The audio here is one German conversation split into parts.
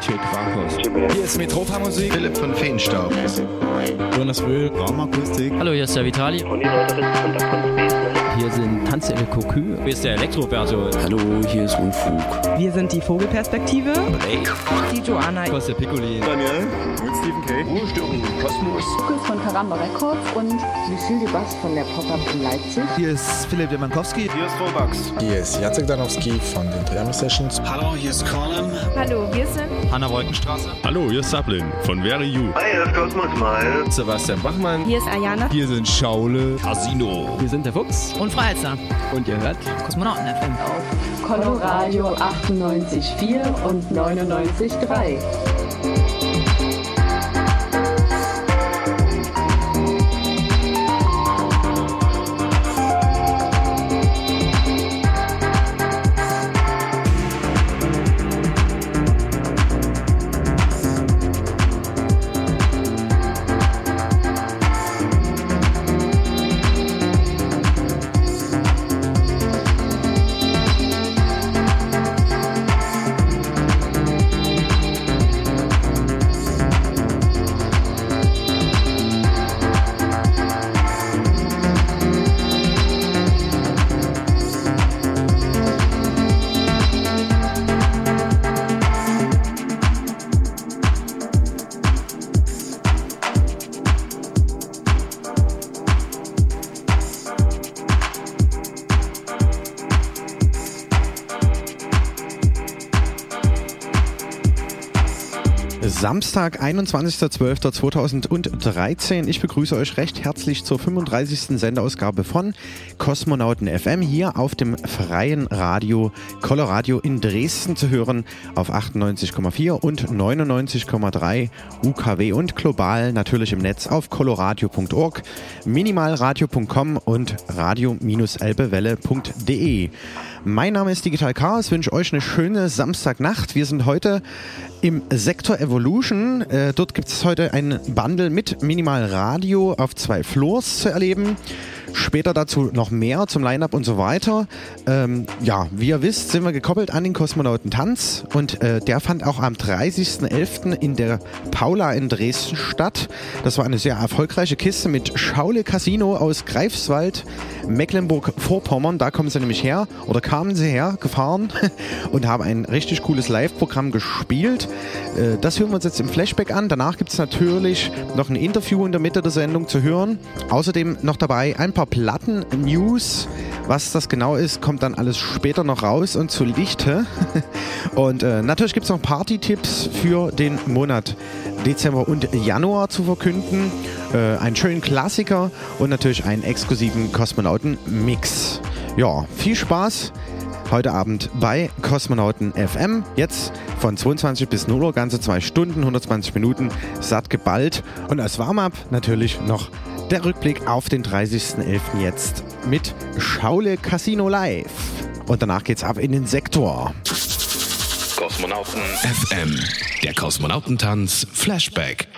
DJ Quarkos. Hier ist Metropa Musik. Philipp von Feenstaub. Jonas Wöhl. Raumakustik. Hallo, hier ist der Vitali. Hier sind Tanzelle Kokü. Hier ist der Elektroverso. Hallo, hier ist Unfug. Wir sind die Vogelperspektive. Die Joanna. Was der Piccoli. Daniel. Mit Stephen K. Ruhestörung Kosmos. Lukas von Karamba Records und Lucille Bass von der Pop-Up in Leipzig. Hier ist Philipp Demankowski. Hier ist Robax. Hier ist Jacek Danowski von den Triami Sessions. Hallo, hier ist Colin. Hallo, wir sind Hanna Wolkenstraße. Hallo, hier ist Sablin von Very You. Hi, hier ist Cosmos Smile. Sebastian Bachmann. Hier ist Ayana. Hier sind Schaule. Casino. Wir sind der Fuchs. Und Freiheitsler. Und ihr hört Kosmonauten FM. auf Coloradio 98,4 und 99,3. Samstag, 21.12.2013. Ich begrüße euch recht herzlich zur 35. Sendeausgabe von Kosmonauten FM hier auf dem freien Radio Coloradio in Dresden zu hören auf 98,4 und 99,3 UKW und global natürlich im Netz auf coloradio.org, minimalradio.com und radio-elbewelle.de. Mein Name ist Digital Chaos, wünsche euch eine schöne Samstagnacht. Wir sind heute im Sektor Evolution. Äh, dort gibt es heute ein Bundle mit Minimal Radio auf zwei Floors zu erleben. Später dazu noch mehr zum Line-Up und so weiter. Ähm, ja, wie ihr wisst, sind wir gekoppelt an den Kosmonautentanz und äh, der fand auch am 30.11. in der Paula in Dresden statt. Das war eine sehr erfolgreiche Kiste mit Schaule Casino aus Greifswald, Mecklenburg-Vorpommern. Da kommen sie nämlich her oder kamen sie her, gefahren und haben ein richtig cooles Live-Programm gespielt. Äh, das hören wir uns jetzt im Flashback an. Danach gibt es natürlich noch ein Interview in der Mitte der Sendung zu hören. Außerdem noch dabei ein paar Platten-News. Was das genau ist, kommt dann alles später noch raus und zu Lichte. Und äh, natürlich gibt es noch Party-Tipps für den Monat Dezember und Januar zu verkünden. Äh, einen schönen Klassiker und natürlich einen exklusiven Kosmonauten-Mix. Ja, viel Spaß heute Abend bei Kosmonauten FM. Jetzt von 22 bis 0 Uhr, ganze zwei Stunden, 120 Minuten, satt geballt. Und als Warm-up natürlich noch der Rückblick auf den 30.11. jetzt mit Schaule Casino Live. Und danach geht's ab in den Sektor. Kosmonauten FM. Der Kosmonautentanz Flashback.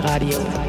Radio.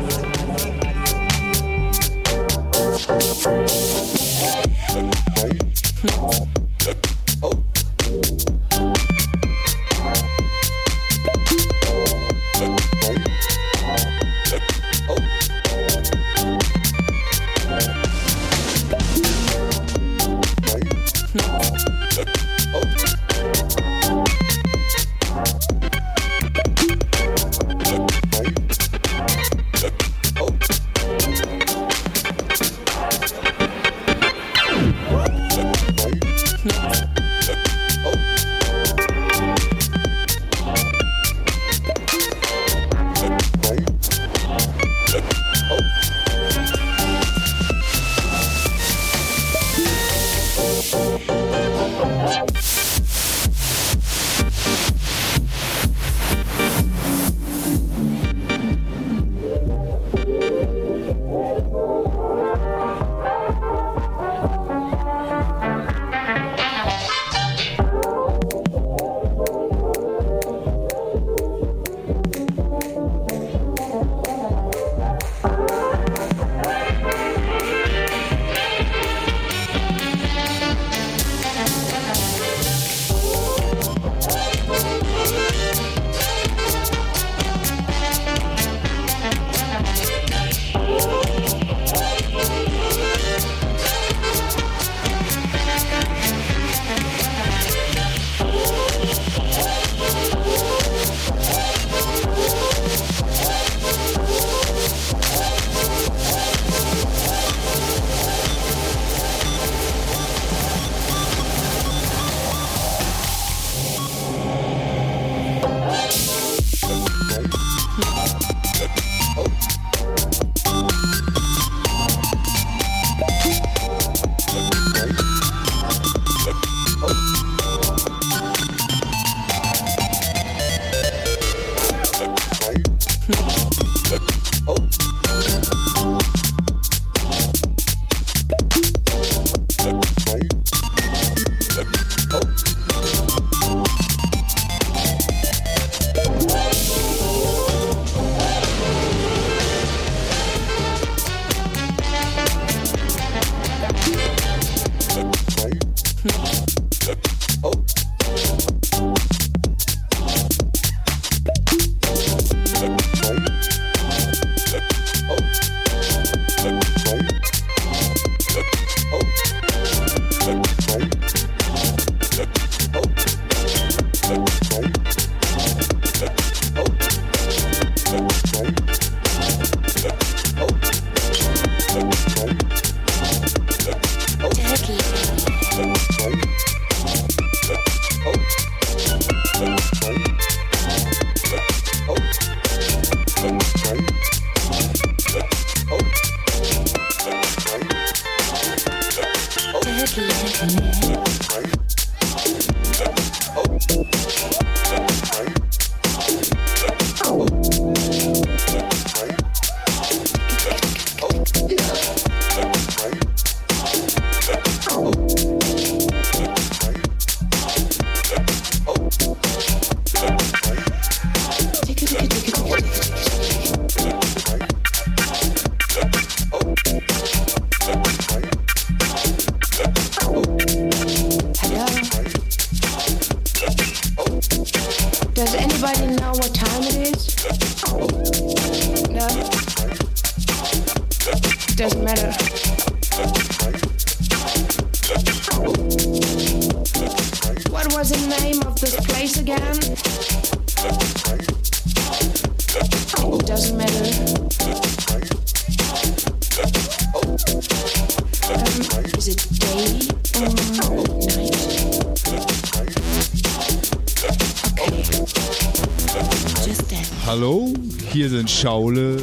Schaule,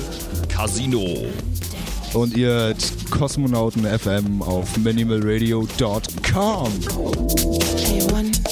Casino. Und ihr hört Kosmonauten FM auf minimalradio.com. A1, A2,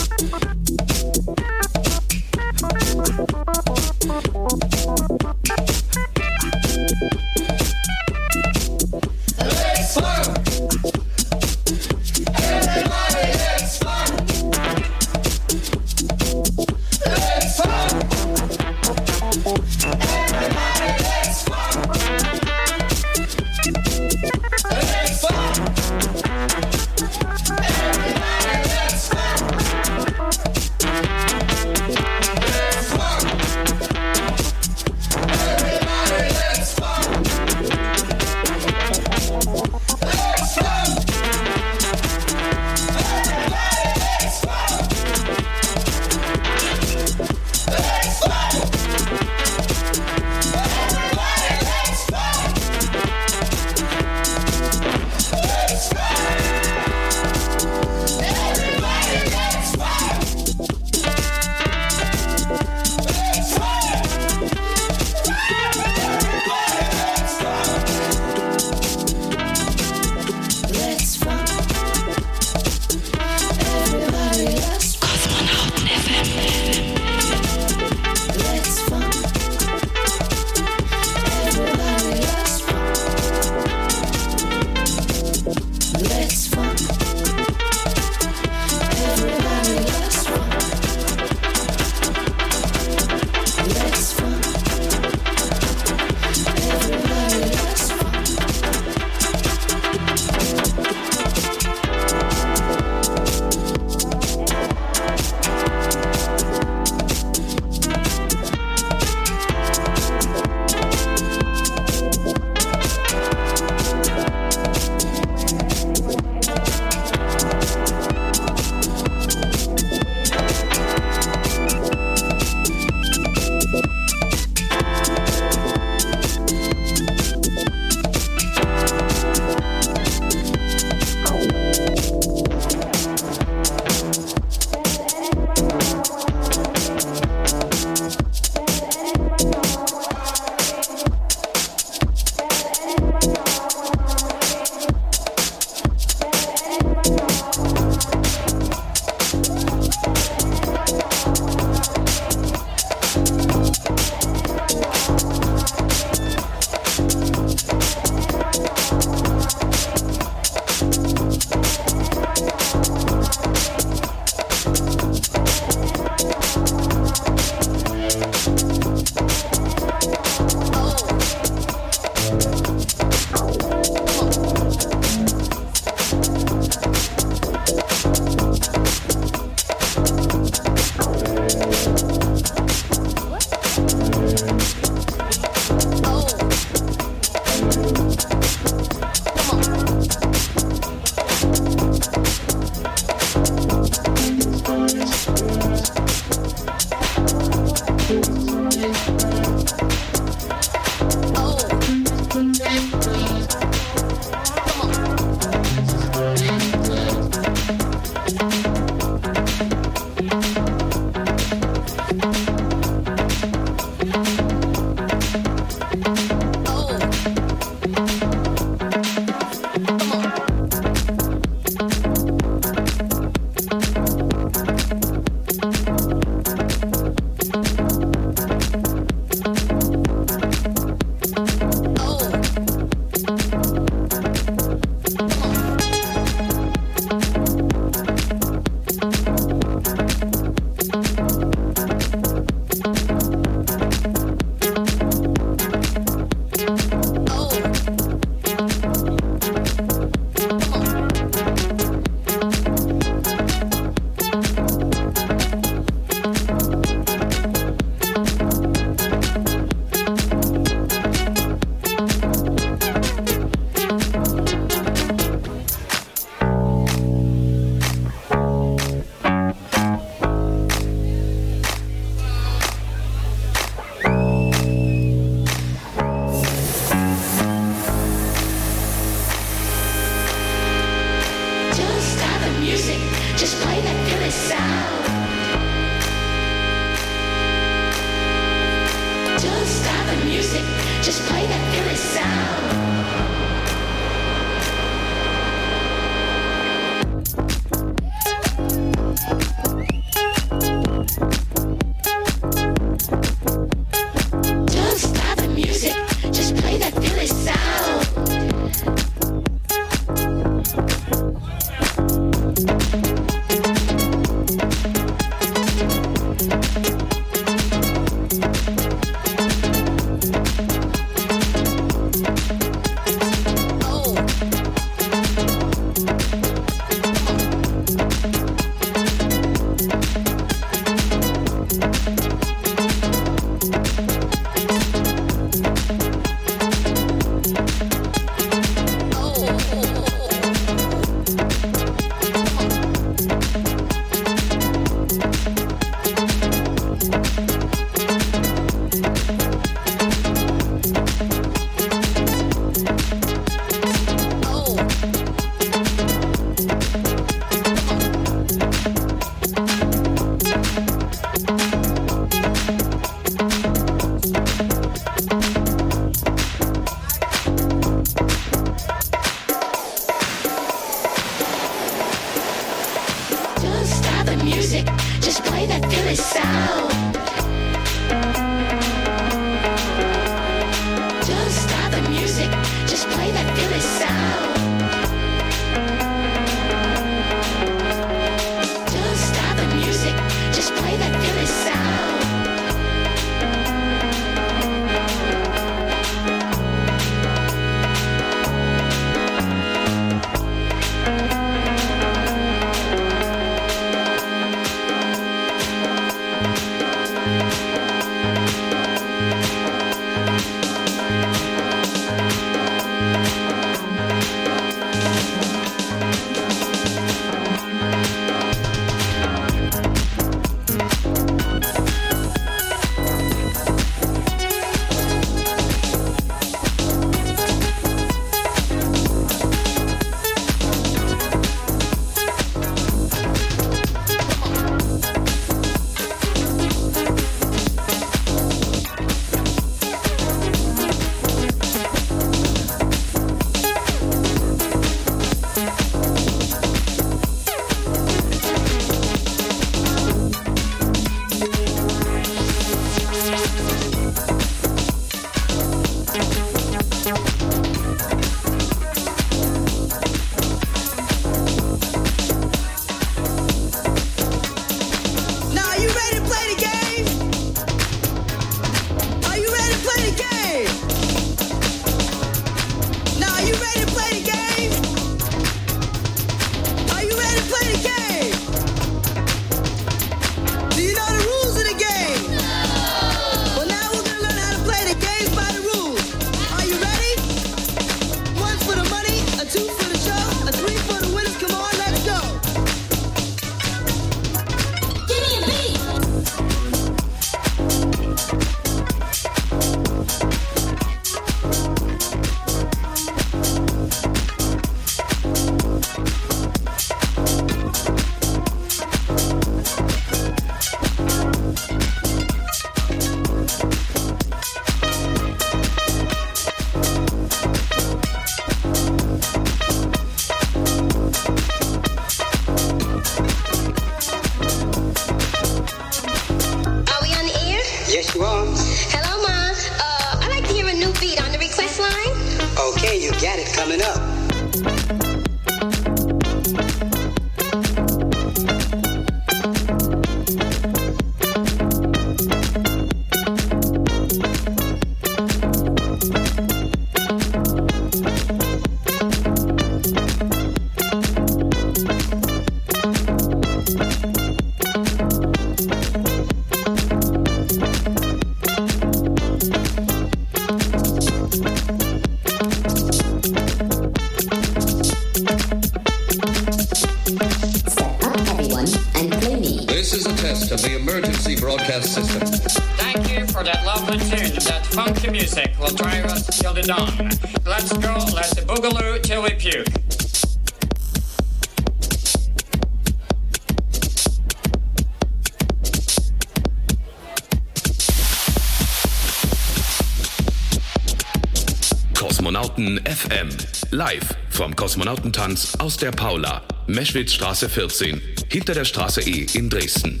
FM. Live vom Kosmonautentanz aus der Paula, Meschwitzstraße 14, hinter der Straße E in Dresden.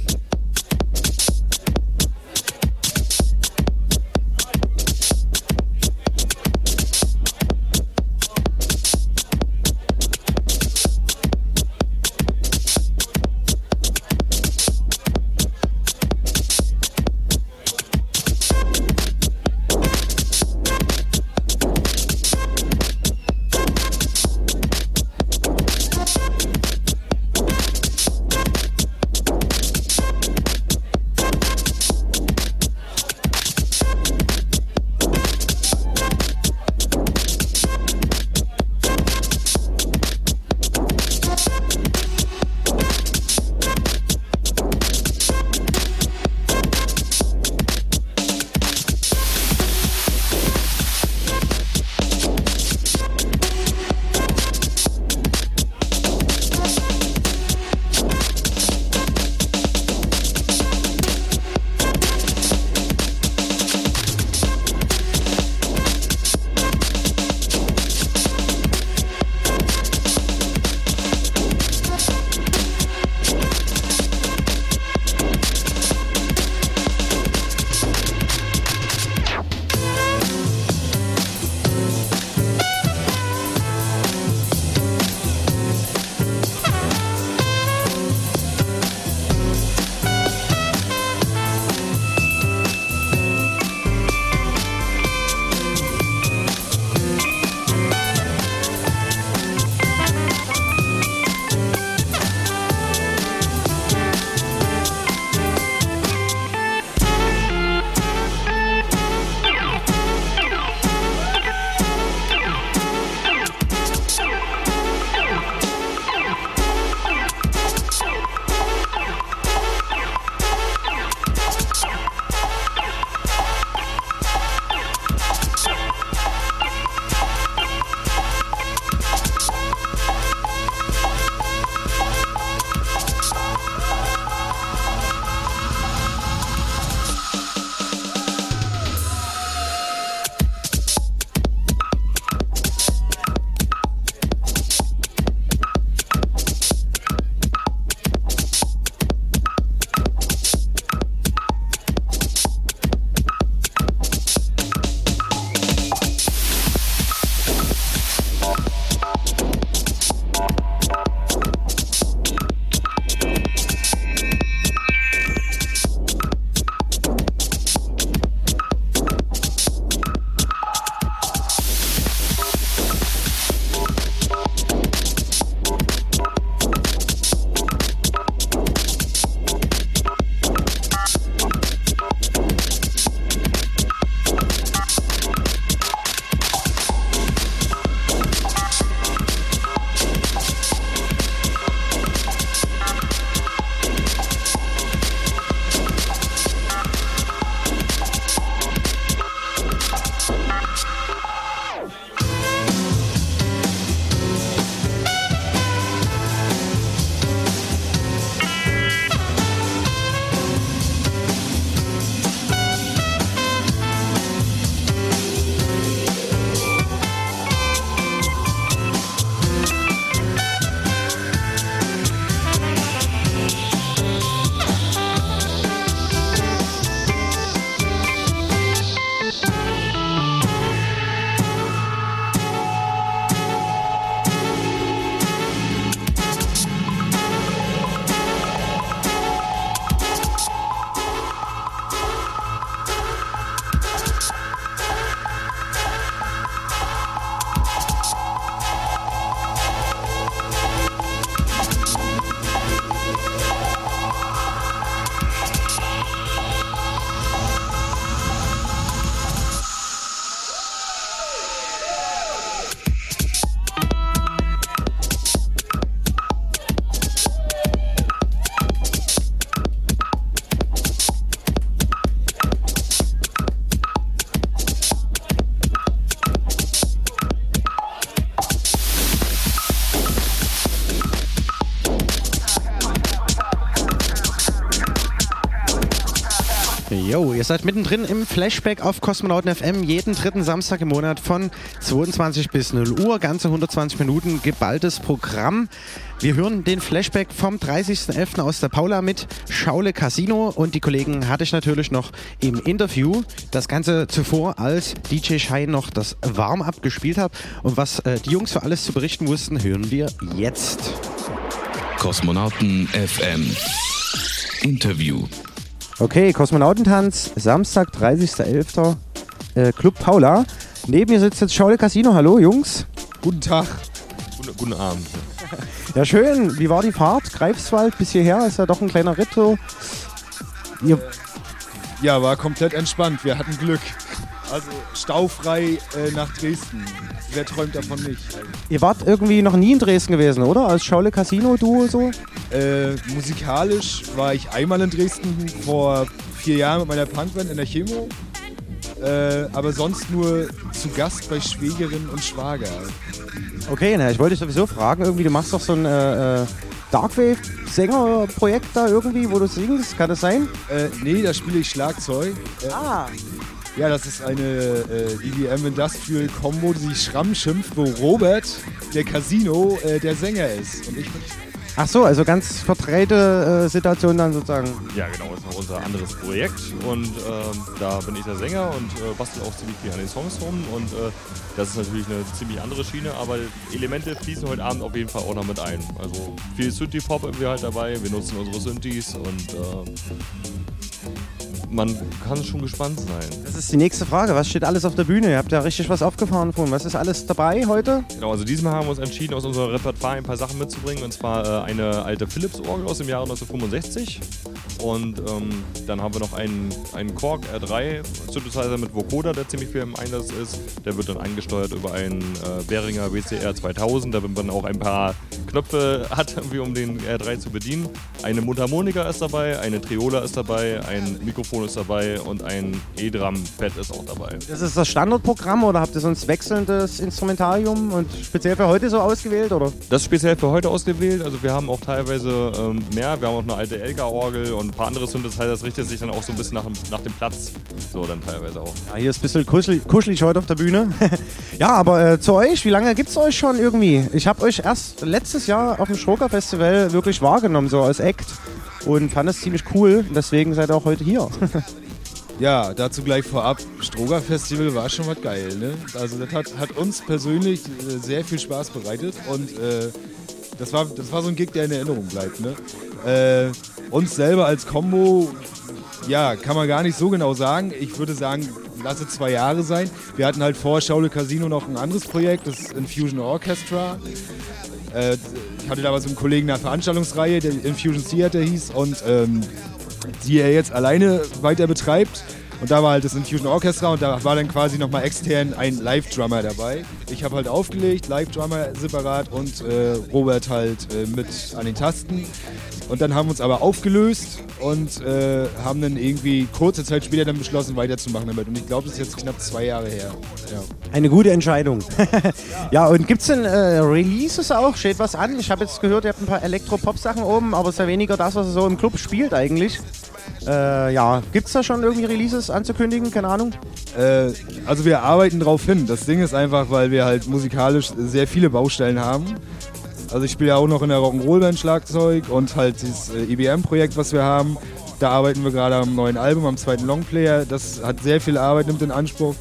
Ihr seid mittendrin im Flashback auf Kosmonauten FM jeden dritten Samstag im Monat von 22 bis 0 Uhr. Ganze 120 Minuten geballtes Programm. Wir hören den Flashback vom 30.11. aus der Paula mit Schaule Casino und die Kollegen hatte ich natürlich noch im Interview. Das Ganze zuvor, als DJ Shai noch das Warm-up gespielt hat. Und was äh, die Jungs für alles zu berichten wussten, hören wir jetzt. Kosmonauten FM Interview. Okay, Kosmonautentanz, Samstag, 30.11. Äh, Club Paula. Neben mir sitzt jetzt Schaule Casino. Hallo, Jungs. Guten Tag. Guten, guten Abend. Ja, schön. Wie war die Fahrt? Greifswald bis hierher? Ist ja doch ein kleiner Ritt so. Ihr Ja, war komplett entspannt. Wir hatten Glück. Also staufrei äh, nach Dresden. Wer träumt davon nicht? Ihr wart irgendwie noch nie in Dresden gewesen, oder? Als Schaule Casino Duo so? Äh, musikalisch war ich einmal in Dresden vor vier Jahren mit meiner Punkband in der Chemo. Äh, aber sonst nur zu Gast bei Schwägerin und Schwager. Okay, na, ich wollte dich sowieso fragen, irgendwie, du machst doch so ein äh, äh, Darkwave-Sänger-Projekt da irgendwie, wo du singst, kann das sein? Äh, nee, da spiele ich Schlagzeug. Äh, ah. Ja, das ist eine äh, IBM Industrial Combo, die sich Schramm schimpft, wo Robert, der Casino, äh, der Sänger ist. Und ich Ach so, also ganz verdrehte äh, Situation dann sozusagen. Ja, genau, das ist noch unser anderes Projekt und ähm, da bin ich der Sänger und äh, bastel auch ziemlich viel an den Songs rum und äh, das ist natürlich eine ziemlich andere Schiene, aber Elemente fließen heute Abend auf jeden Fall auch noch mit ein. Also viel Synthie-Pop haben wir halt dabei, wir nutzen unsere Synthes und äh, man kann schon gespannt sein. Das ist die nächste Frage. Was steht alles auf der Bühne? Ihr habt ja richtig was aufgefahren von. Was ist alles dabei heute? Genau, also diesmal haben wir uns entschieden, aus unserem Repertoire ein paar Sachen mitzubringen. Und zwar äh, eine alte Philips-Orgel aus dem Jahre 1965. Und ähm, dann haben wir noch einen, einen Korg R3 Synthesizer mit Vocoder, der ziemlich viel im Einsatz ist. Der wird dann angesteuert über einen äh, Behringer WCR 2000, damit man auch ein paar Knöpfe hat, irgendwie, um den R3 zu bedienen. Eine Mundharmonika ist dabei, eine Triola ist dabei, ein Mikrofon ist dabei und ein E-Drum-Pad ist auch dabei. Das ist das Standardprogramm oder habt ihr sonst wechselndes Instrumentarium und speziell für heute so ausgewählt? Oder? Das ist speziell für heute ausgewählt. Also wir haben auch teilweise ähm, mehr. Wir haben auch eine alte Elga-Orgel und ein paar andere Synthesizer. Das richtet sich dann auch so ein bisschen nach, dem- nach dem Platz. So dann teilweise auch. Ja, hier ist ein bisschen kuschelig, kuschelig heute auf der Bühne. ja, aber äh, zu euch, wie lange gibt es euch schon irgendwie? Ich habe euch erst letztes Jahr auf dem Schrocker Festival wirklich wahrgenommen, so als Act. Und fand es ziemlich cool. Deswegen seid ihr auch heute hier. Ja, dazu gleich vorab, Stroger Festival war schon was geil, ne? Also das hat, hat uns persönlich äh, sehr viel Spaß bereitet und äh, das, war, das war so ein Gig, der in Erinnerung bleibt, ne? Äh, uns selber als Combo, ja, kann man gar nicht so genau sagen. Ich würde sagen, lasse zwei Jahre sein. Wir hatten halt vor Schaule Casino noch ein anderes Projekt, das Infusion Orchestra. Äh, ich hatte damals einem Kollegen eine Veranstaltungsreihe, der Infusion Theater hieß und ähm, die er jetzt alleine weiter betreibt. Und da war halt das Infusion Orchestra und da war dann quasi nochmal extern ein Live-Drummer dabei. Ich habe halt aufgelegt, Live-Drummer separat und äh, Robert halt äh, mit an den Tasten. Und dann haben wir uns aber aufgelöst und äh, haben dann irgendwie kurze Zeit später dann beschlossen, weiterzumachen damit. Und ich glaube, das ist jetzt knapp zwei Jahre her. Ja. Eine gute Entscheidung. ja, und gibt es denn äh, Releases auch? Steht was an? Ich habe jetzt gehört, ihr habt ein paar Elektro-Pop-Sachen oben, aber es ist ja weniger das, was ihr so im Club spielt eigentlich. Äh, ja, gibt es da schon irgendwie Releases anzukündigen? Keine Ahnung. Äh, also wir arbeiten drauf hin. Das Ding ist einfach, weil wir halt musikalisch sehr viele Baustellen haben. Also ich spiele ja auch noch in der Rock'n'Roll-Band Schlagzeug und halt dieses äh, IBM-Projekt, was wir haben. Da arbeiten wir gerade am neuen Album, am zweiten Longplayer. Das hat sehr viel Arbeit, nimmt in Anspruch.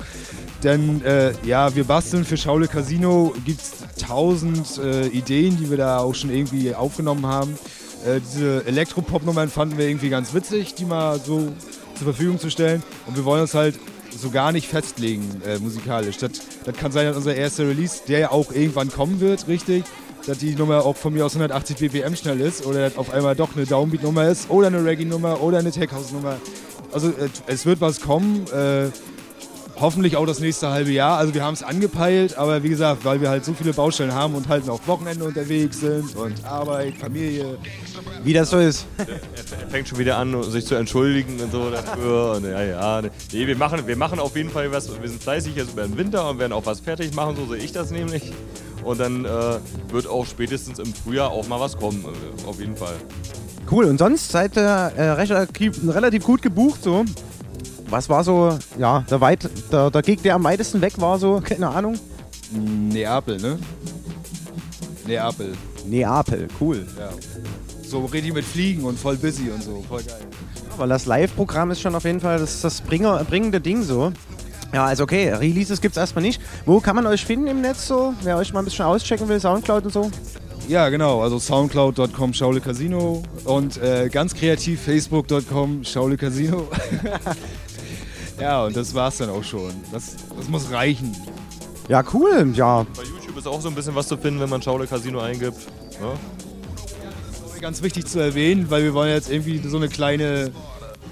Denn äh, ja, wir basteln für Schaule Casino, gibt es tausend äh, Ideen, die wir da auch schon irgendwie aufgenommen haben. Äh, diese Elektropop-Nummern fanden wir irgendwie ganz witzig, die mal so zur Verfügung zu stellen. Und wir wollen uns halt so gar nicht festlegen äh, musikalisch. Das, das kann sein, dass unser erster Release, der ja auch irgendwann kommen wird, richtig, dass die Nummer auch von mir aus 180 BPM schnell ist oder dass auf einmal doch eine Downbeat-Nummer ist oder eine Reggae-Nummer oder eine Tech-House-Nummer. Also äh, es wird was kommen. Äh, hoffentlich auch das nächste halbe Jahr. Also wir haben es angepeilt, aber wie gesagt, weil wir halt so viele Baustellen haben und halt noch Wochenende unterwegs sind und Arbeit, Familie. Wie das so ist. Er fängt schon wieder an, sich zu entschuldigen und so dafür. Und ja, ja. Nee, wir machen, wir machen auf jeden Fall was. Wir sind fleißig jetzt über den Winter und werden auch was fertig machen, so sehe ich das nämlich. Und dann äh, wird auch spätestens im Frühjahr auch mal was kommen, äh, auf jeden Fall. Cool, und sonst seid ihr äh, relativ, gut gebucht so. Was war so, ja, der, weit, der, der Gig, der am weitesten weg war, so, keine Ahnung? Neapel, ne? Neapel. Neapel, cool. Ja. So richtig mit Fliegen und voll busy und so. Voll geil. Aber das Live-Programm ist schon auf jeden Fall das, das Bringer, bringende Ding so. Ja, also okay, Releases gibt's erstmal nicht. Wo kann man euch finden im Netz so? Wer euch mal ein bisschen auschecken will, Soundcloud und so? Ja, genau. Also soundcloud.com Schaule Casino und äh, ganz kreativ facebook.com Schaule Casino. ja, und das war's dann auch schon. Das, das muss reichen. Ja, cool. Ja, Bei YouTube ist auch so ein bisschen was zu finden, wenn man Schaule Casino eingibt. Ne? Ganz wichtig zu erwähnen, weil wir wollen jetzt irgendwie so eine kleine,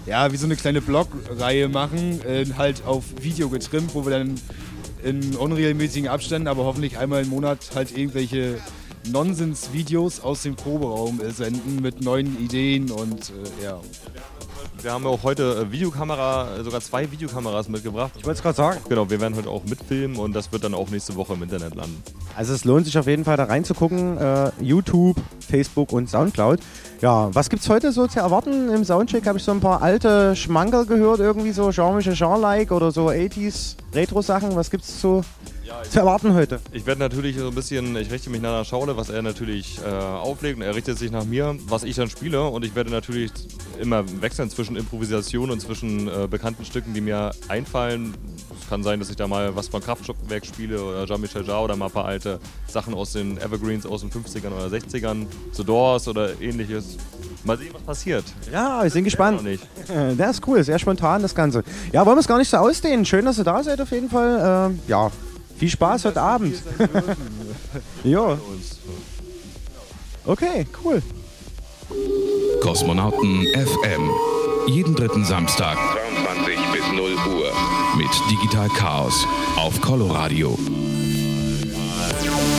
ja, wie so eine kleine Blog-Reihe machen, äh, halt auf Video getrimmt, wo wir dann in unregelmäßigen Abständen, aber hoffentlich einmal im Monat halt irgendwelche Nonsens-Videos aus dem Proberaum äh, senden mit neuen Ideen und äh, ja. Wir haben auch heute äh, Videokamera, äh, sogar zwei Videokameras mitgebracht. Ich wollte es gerade sagen. Genau, wir werden heute auch mitfilmen und das wird dann auch nächste Woche im Internet landen. Also es lohnt sich auf jeden Fall da reinzugucken. Äh, YouTube, Facebook und Soundcloud. Ja, was gibt's heute so zu erwarten? Im Soundcheck habe ich so ein paar alte Schmankerl gehört, irgendwie so Jean-Michel Jean-like oder so 80s Retro-Sachen. Was gibt's so zu erwarten heute? Ich werde natürlich so ein bisschen, ich richte mich nach der Schaule, was er natürlich äh, auflegt und er richtet sich nach mir, was ich dann spiele und ich werde natürlich immer wechseln zwischen Improvisation und zwischen äh, bekannten Stücken, die mir einfallen. Es kann sein, dass ich da mal was von Kraftwerk spiele oder Jean-Michel Jarre oder mal ein paar alte Sachen aus den Evergreens aus den 50ern oder 60ern, The Doors oder ähnliches. Mal sehen, was passiert. Ja, wir sind gespannt. Nicht. Der ist cool, sehr spontan das Ganze. Ja, wollen wir es gar nicht so ausdehnen. Schön, dass ihr da seid auf jeden Fall. Ähm, ja, viel Spaß heute Abend. ja. Okay, cool. Kosmonauten FM. Jeden dritten Samstag 22 bis 0 Uhr mit Digital Chaos auf Coloradio. Can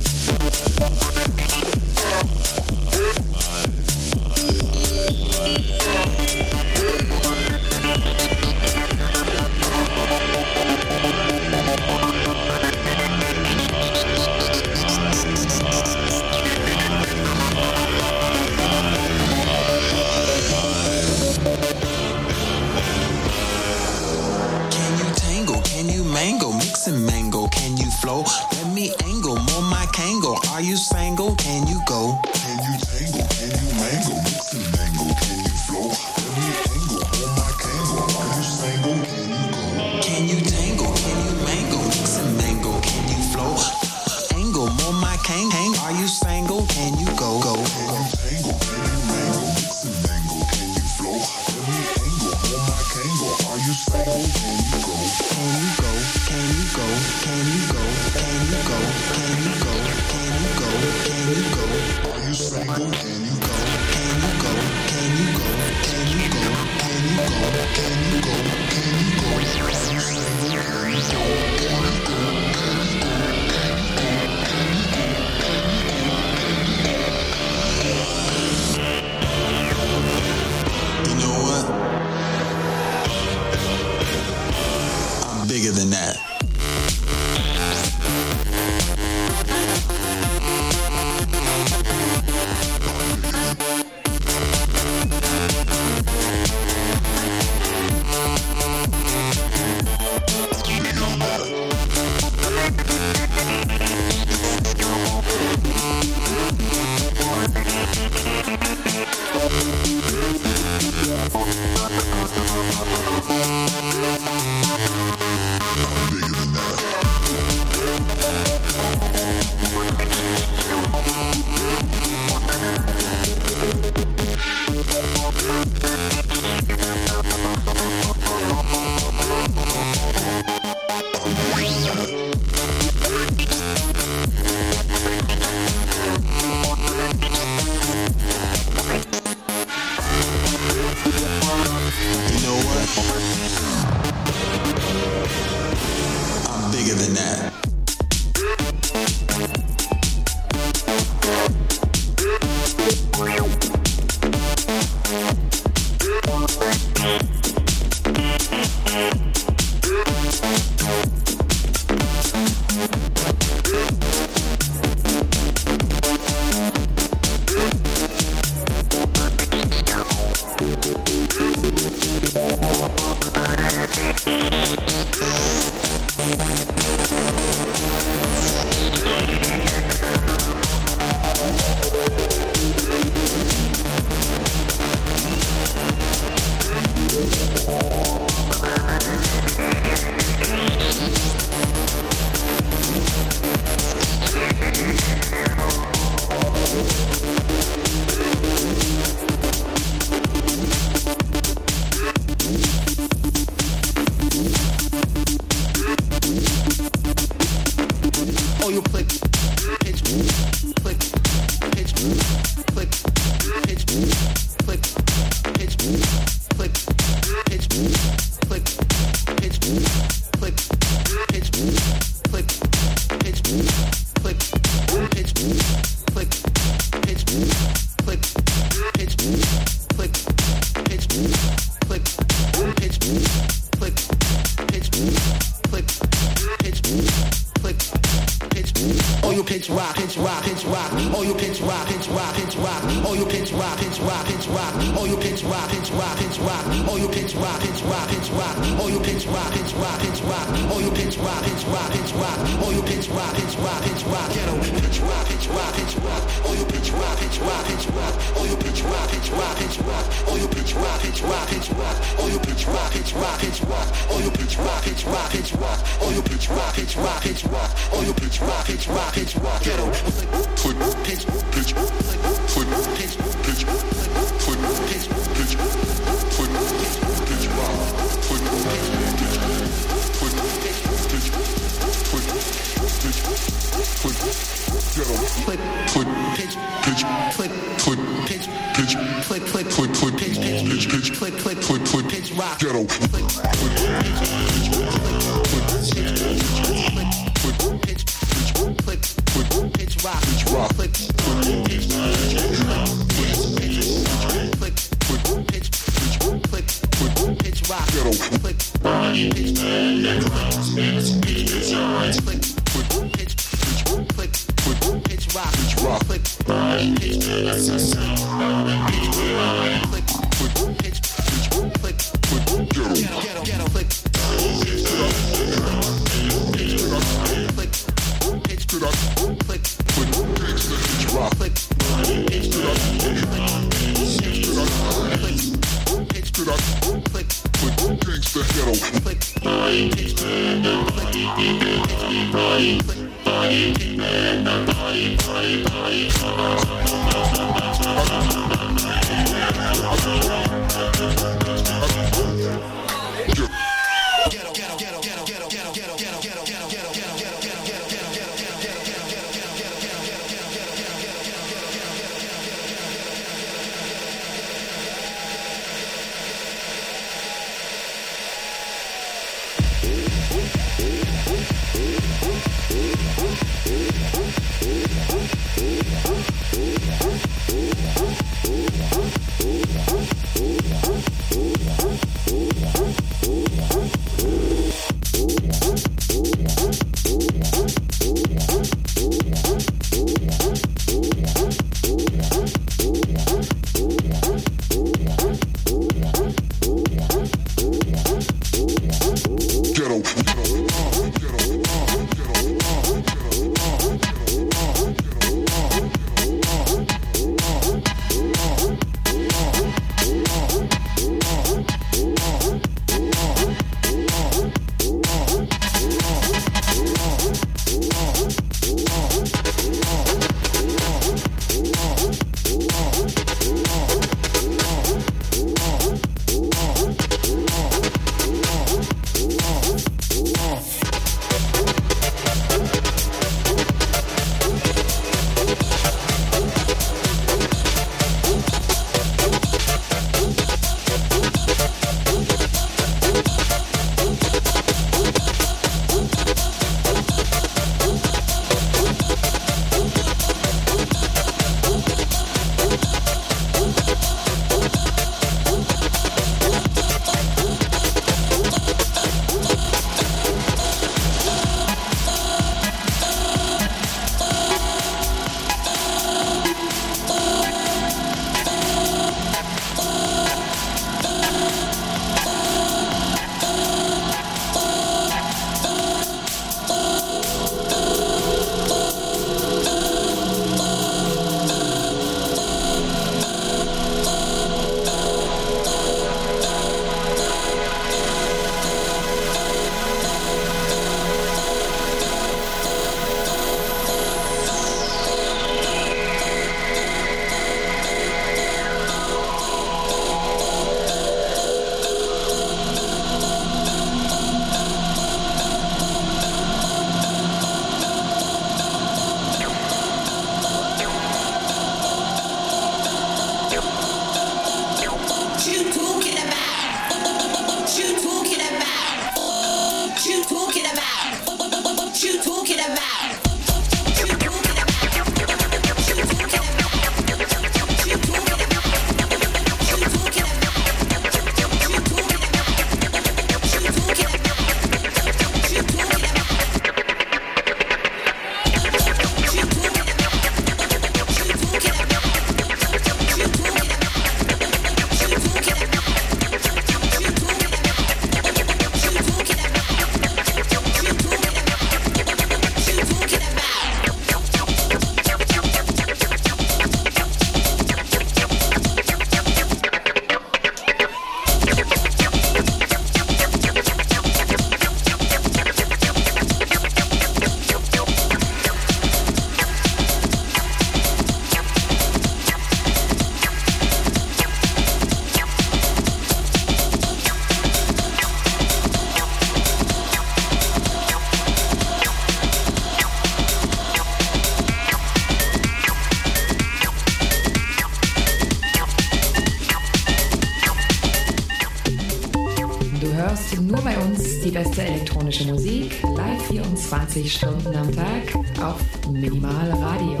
24 Stunden am Tag auf Minimal Radio.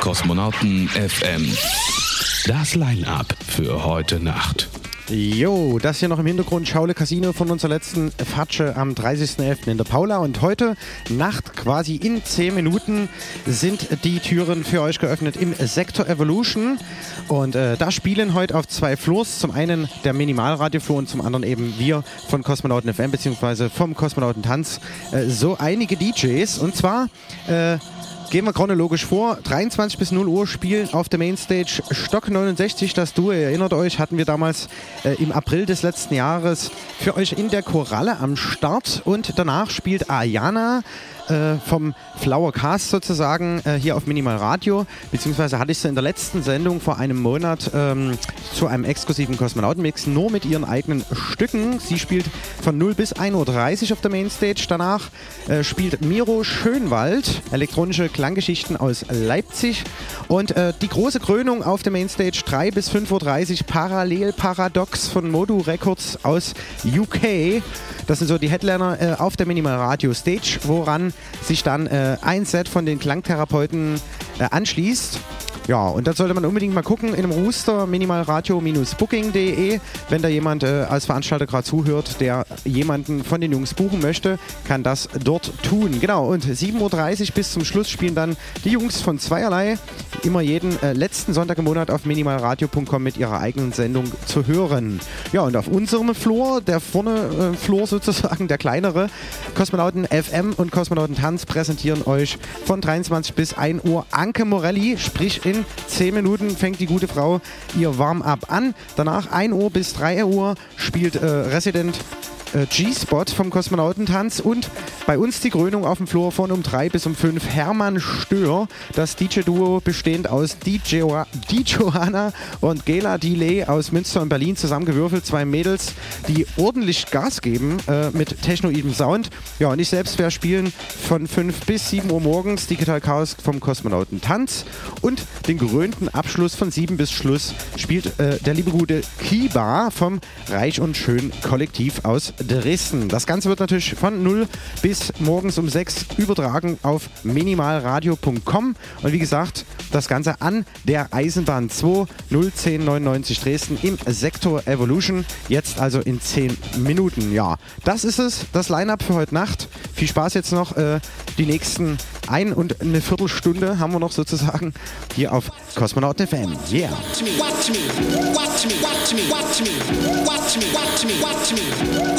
Kosmonauten FM. Das Line-Up für heute Nacht. Jo, das hier noch im Hintergrund Schaule Casino von unserer letzten Fatsche am 30.11. in der Paula. Und heute Nacht, quasi in 10 Minuten, sind die Türen für euch geöffnet im Sektor Evolution. Und äh, da spielen heute auf zwei Floors. Zum einen der Minimalradiofloor und zum anderen eben wir von Kosmonauten FM beziehungsweise vom Kosmonauten Tanz. Äh, so einige DJs. Und zwar... Äh, Gehen wir chronologisch vor. 23 bis 0 Uhr spielen auf der Mainstage Stock 69. Das Duo, ihr erinnert euch, hatten wir damals äh, im April des letzten Jahres für euch in der Koralle am Start. Und danach spielt Ayana äh, vom Flower Cast sozusagen äh, hier auf Minimal Radio. Beziehungsweise hatte ich sie in der letzten Sendung vor einem Monat ähm, zu einem exklusiven Kosmonautenmix nur mit ihren eigenen Stücken. Sie spielt von 0 bis 1.30 Uhr auf der Mainstage. Danach äh, spielt Miro Schönwald, elektronische Klanggeschichten aus Leipzig. Und äh, die große Krönung auf der Mainstage 3 bis 5.30 Uhr Parallel Paradox von Modu Records aus UK. Das sind so die Headliner äh, auf der Minimal Radio Stage, woran sich dann äh, ein Set von den Klangtherapeuten äh, anschließt. Ja, und da sollte man unbedingt mal gucken in dem Rooster minimalradio-booking.de. Wenn da jemand äh, als Veranstalter gerade zuhört, der jemanden von den Jungs buchen möchte, kann das dort tun. Genau, und 7.30 Uhr bis zum Schluss spielen dann die Jungs von Zweierlei immer jeden äh, letzten Sonntag im Monat auf minimalradio.com mit ihrer eigenen Sendung zu hören. Ja, und auf unserem Floor, der vorne äh, Floor sozusagen, der kleinere, Kosmonauten FM und Kosmonauten Tanz präsentieren euch von 23 bis 1 Uhr Anke Morelli, sprich in 10 Minuten fängt die gute Frau ihr Warm-up an. Danach 1 Uhr bis 3 Uhr spielt äh, Resident G-Spot vom Kosmonautentanz und bei uns die Krönung auf dem Floor von um 3 bis um 5 Hermann Stör, das DJ-Duo bestehend aus DJ, die Johanna und Gela Delay aus Münster und Berlin zusammengewürfelt. Zwei Mädels, die ordentlich Gas geben äh, mit technoidem Sound. Ja, und ich selbst werde spielen von 5 bis 7 Uhr morgens Digital Chaos vom Kosmonautentanz und den geröhnten Abschluss von 7 bis Schluss spielt äh, der liebe gute Kiba vom Reich und Schön Kollektiv aus Dresden. Das Ganze wird natürlich von 0 bis morgens um 6 übertragen auf minimalradio.com. Und wie gesagt, das Ganze an der Eisenbahn 2 01099 Dresden im Sektor Evolution. Jetzt also in 10 Minuten. Ja, das ist es, das Line-Up für heute Nacht. Viel Spaß jetzt noch. Äh, die nächsten ein und eine Viertelstunde haben wir noch sozusagen hier auf Kosmonaut FM. Yeah. Watch me, watch me, watch me, watch me, watch me, watch me, watch me, watch me,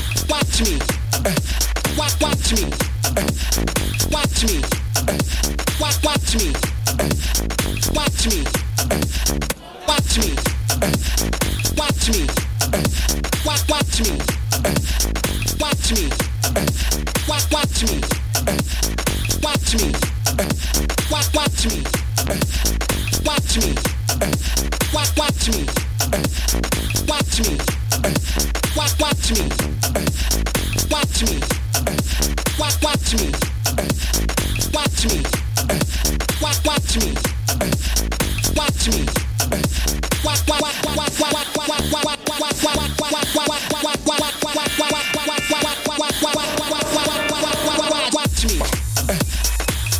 watch me, watch watch me, watch me, watch watch me, watch me, watch me, watch me, watch watch me, watch me, watch watch me, watch me, watch watch me, watch me, watch watch me, watch me, watch watch me, watch me, watch watch me, watch me, watch watch me, watch me, watch watch watch watch watch watch watch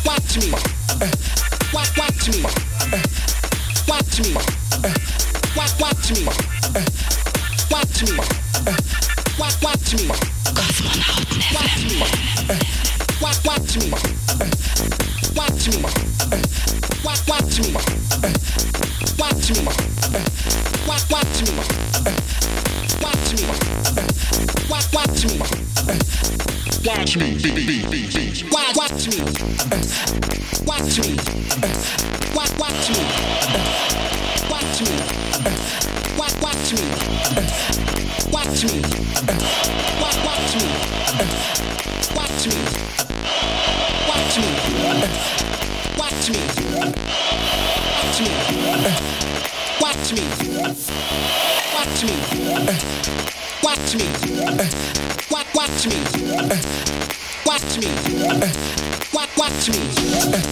watch me, watch watch me, watch me, watch watch me, Watch me. Uh, watch, watch me. Cosmonaut Watch me. Uh, watch, watch me. Uh, watch me. Uh, watch, watch me. Uh, watch me. Uh, watch, watch me. Uh, watch me. Uh, watch, watch me. Uh, watch me. Watch, me. watch me. Watch me. watch me. Watch me. watch, me. watch me. Uh, watch me.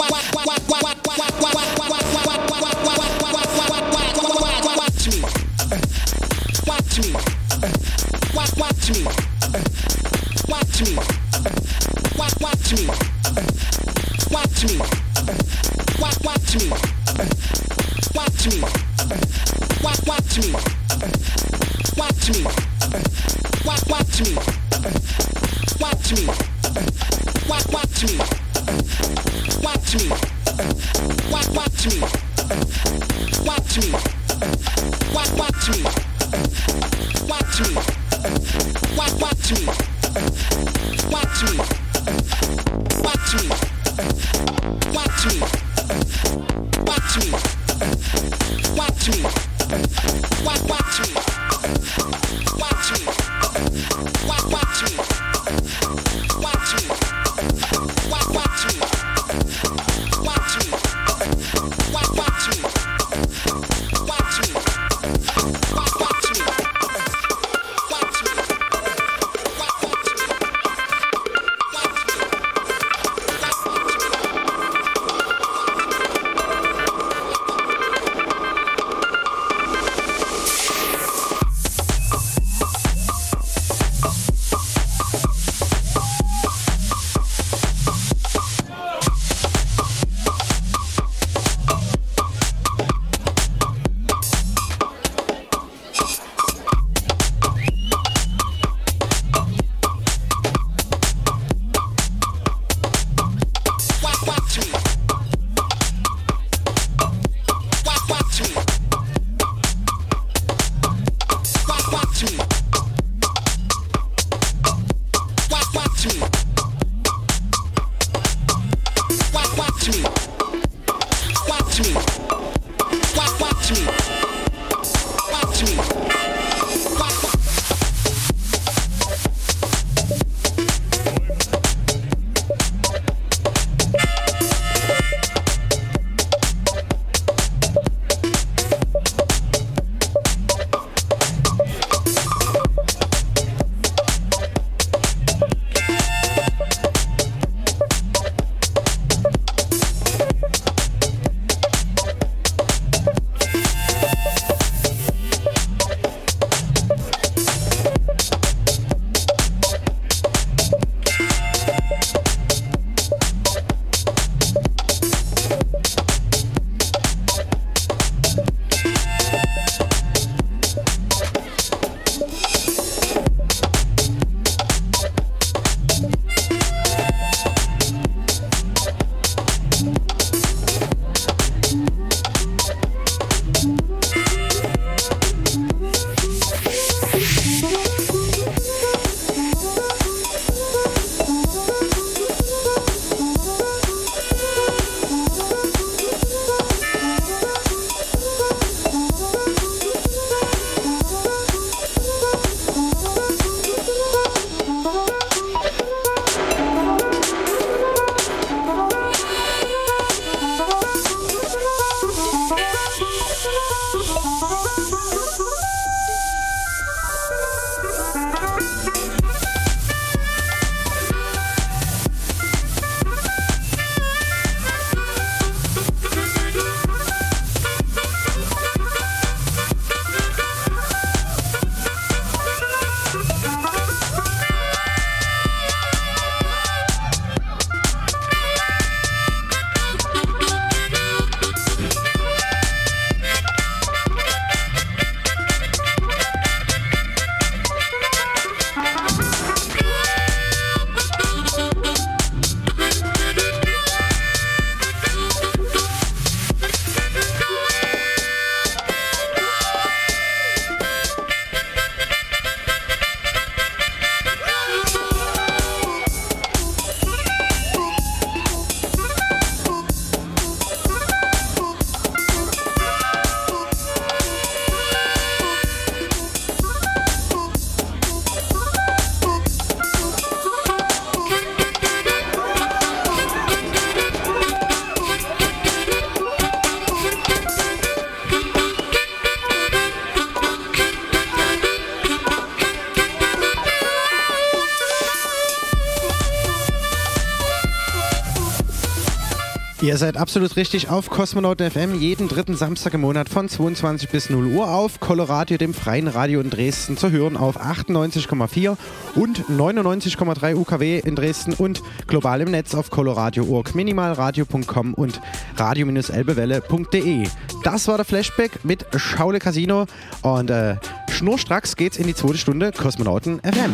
Ihr seid absolut richtig auf Kosmonauten FM jeden dritten Samstag im Monat von 22 bis 0 Uhr auf Coloradio, dem freien Radio in Dresden, zu hören auf 98,4 und 99,3 UKW in Dresden und global im Netz auf coloradio.org, minimalradio.com und radio-elbewelle.de. Das war der Flashback mit Schaule Casino und äh, schnurstracks geht's in die zweite Stunde Kosmonauten FM.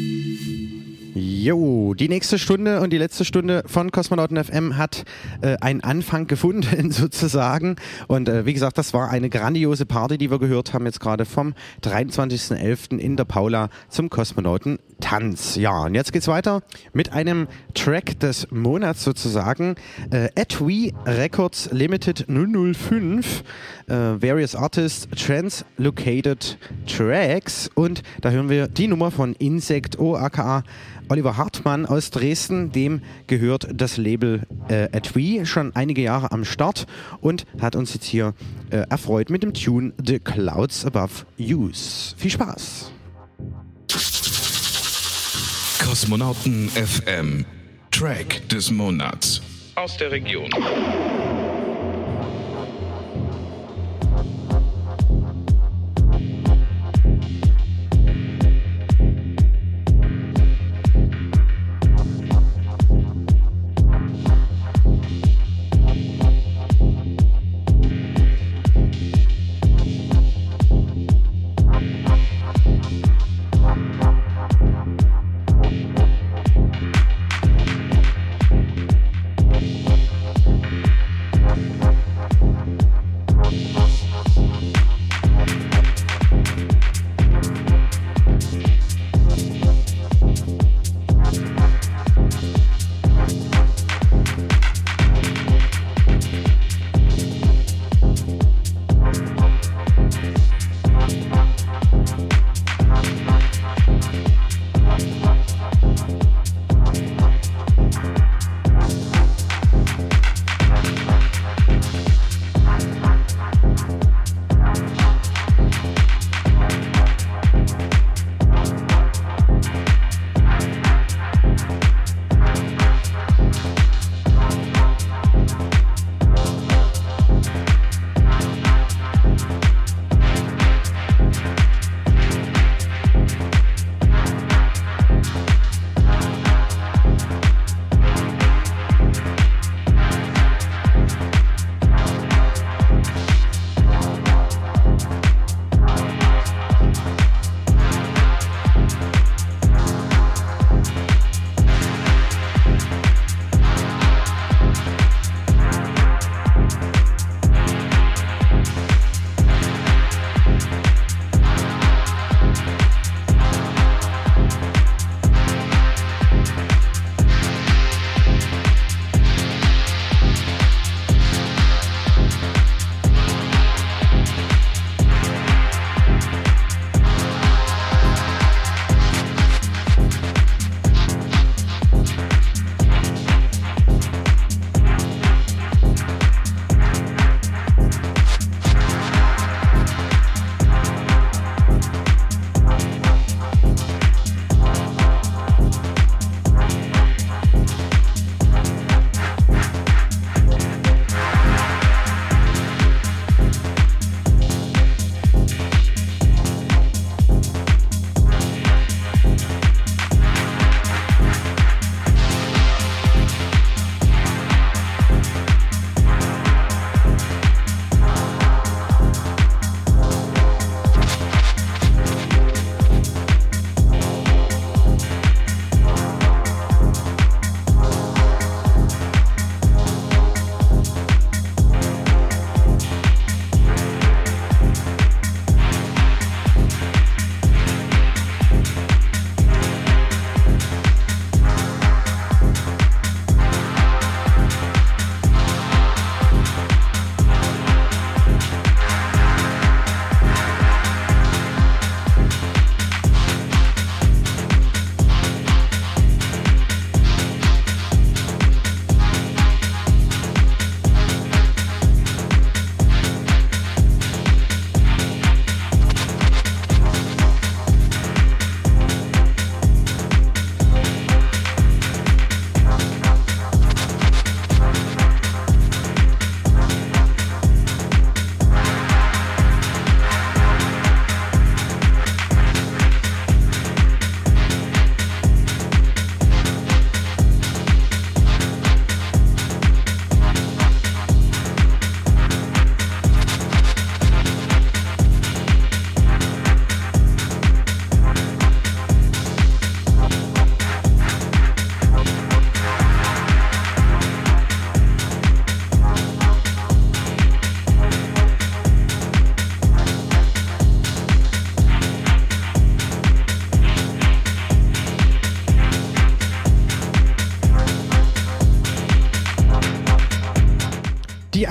Jo, die nächste Stunde und die letzte Stunde von Kosmonauten FM hat äh, einen Anfang gefunden, sozusagen. Und äh, wie gesagt, das war eine grandiose Party, die wir gehört haben, jetzt gerade vom 23.11. in der Paula zum Kosmonauten Tanz. Ja, und jetzt geht's weiter mit einem Track des Monats sozusagen. Äh, Atwe Records Limited 005, äh, Various Artists Translocated Tracks. Und da hören wir die Nummer von Insect O, aka Oliver Hartmann aus Dresden. Dem gehört das Label äh, Atwe schon einige Jahre am Start und hat uns jetzt hier äh, erfreut mit dem Tune The Clouds Above Use. Viel Spaß! Kosmonauten FM. Track des Monats. Aus der Region.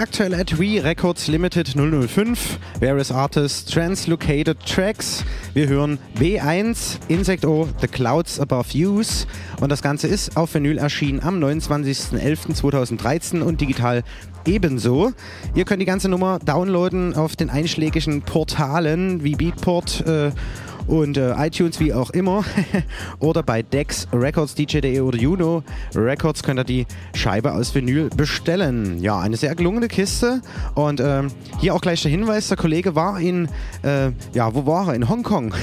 Die aktuelle at We Records Limited 005, Various Artists, Translocated Tracks. Wir hören B1, Insect O, The Clouds Above Views. Und das Ganze ist auf Vinyl erschienen am 29.11.2013 und digital ebenso. Ihr könnt die ganze Nummer downloaden auf den einschlägigen Portalen wie Beatport äh, und äh, iTunes wie auch immer oder bei Dex Records, DJ.de oder Juno Records könnt ihr die Scheibe aus Vinyl bestellen. Ja, eine sehr gelungene Kiste und ähm, hier auch gleich der Hinweis, der Kollege war in, äh, ja, wo war er? In Hongkong.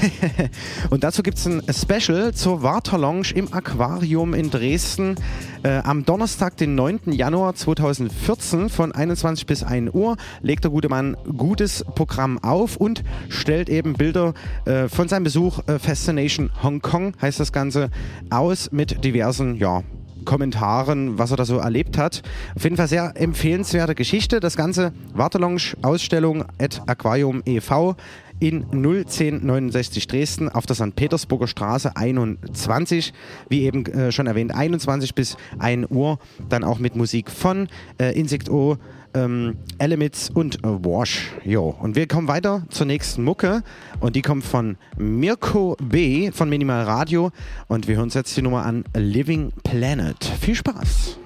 und dazu gibt es ein Special zur Warter Lounge im Aquarium in Dresden äh, am Donnerstag, den 9. Januar 2014 von 21 bis 1 Uhr legt der gute Mann gutes Programm auf und stellt eben Bilder äh, von seinem Besuch äh, Fascination Hong Kong, heißt das Ganze, aus mit diversen, ja, Kommentaren, was er da so erlebt hat. Auf jeden Fall sehr empfehlenswerte Geschichte. Das Ganze Wartelounge Ausstellung at Aquarium e.V. in 01069 Dresden auf der St. Petersburger Straße 21. Wie eben äh, schon erwähnt, 21 bis 1 Uhr. Dann auch mit Musik von äh, Insect O, ähm, Elements und äh, Wash. Jo. Und wir kommen weiter zur nächsten Mucke. Und die kommt von Mirko B. von Minimal Radio. Und wir hören uns jetzt die Nummer an Living Planet. Viel Spaß!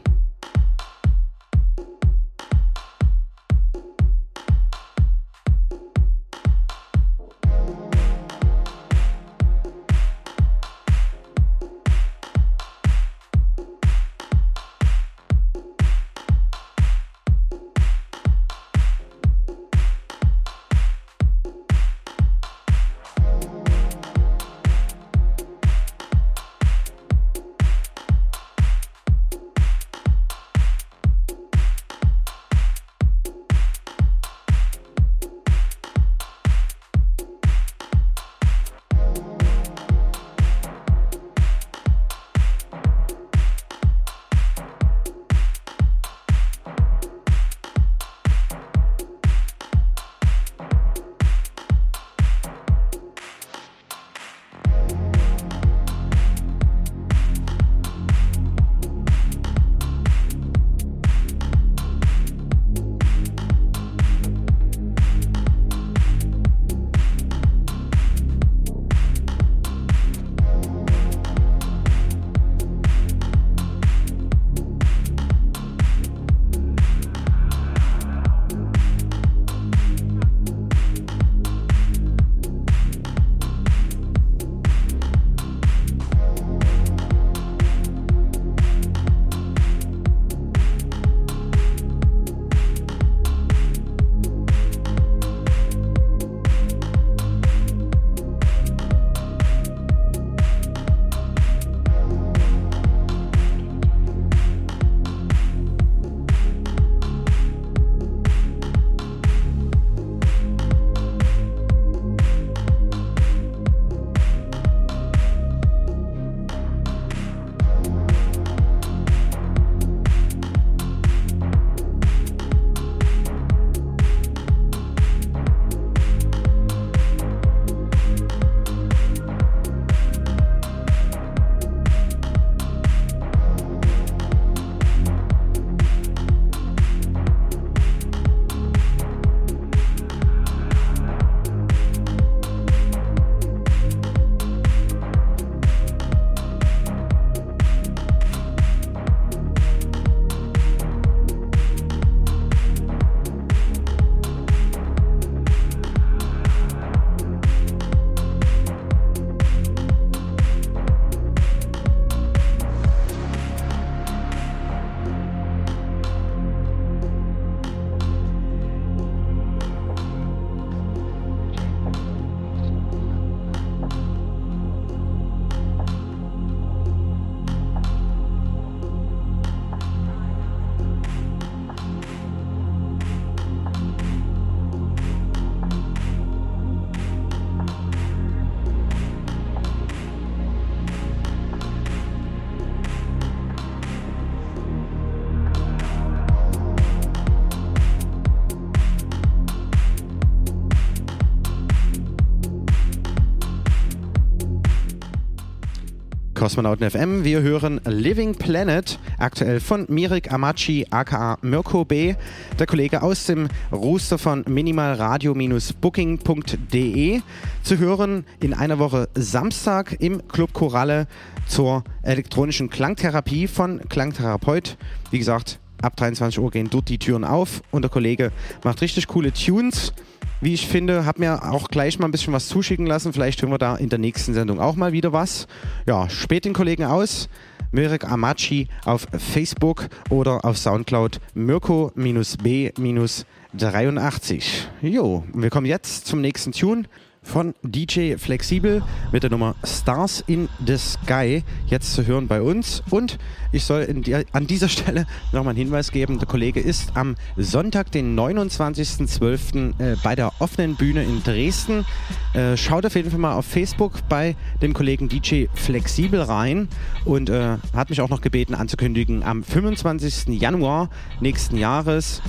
Kosmonauten FM. Wir hören Living Planet, aktuell von Mirik Amachi aka Mirko B., der Kollege aus dem Rooster von minimalradio-booking.de. Zu hören in einer Woche Samstag im Club Koralle zur elektronischen Klangtherapie von Klangtherapeut. Wie gesagt, ab 23 Uhr gehen dort die Türen auf und der Kollege macht richtig coole Tunes wie ich finde, habe mir auch gleich mal ein bisschen was zuschicken lassen. Vielleicht hören wir da in der nächsten Sendung auch mal wieder was. Ja, spät den Kollegen aus. Mirek Amachi auf Facebook oder auf Soundcloud Mirko-B-83. Jo, wir kommen jetzt zum nächsten Tune von DJ Flexibel mit der Nummer Stars in the Sky jetzt zu hören bei uns. Und ich soll die, an dieser Stelle nochmal einen Hinweis geben. Der Kollege ist am Sonntag, den 29.12. Äh, bei der offenen Bühne in Dresden. Äh, schaut auf jeden Fall mal auf Facebook bei dem Kollegen DJ Flexibel rein und äh, hat mich auch noch gebeten anzukündigen, am 25. Januar nächsten Jahres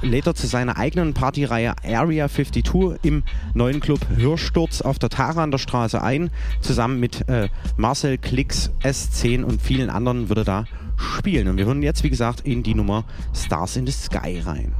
lädt er zu seiner eigenen Partyreihe Area 52 im neuen Club Hörsturz auf der Taraner Straße ein. Zusammen mit äh, Marcel Klicks S10 und vielen anderen würde da spielen. Und wir hören jetzt, wie gesagt, in die Nummer Stars in the Sky rein.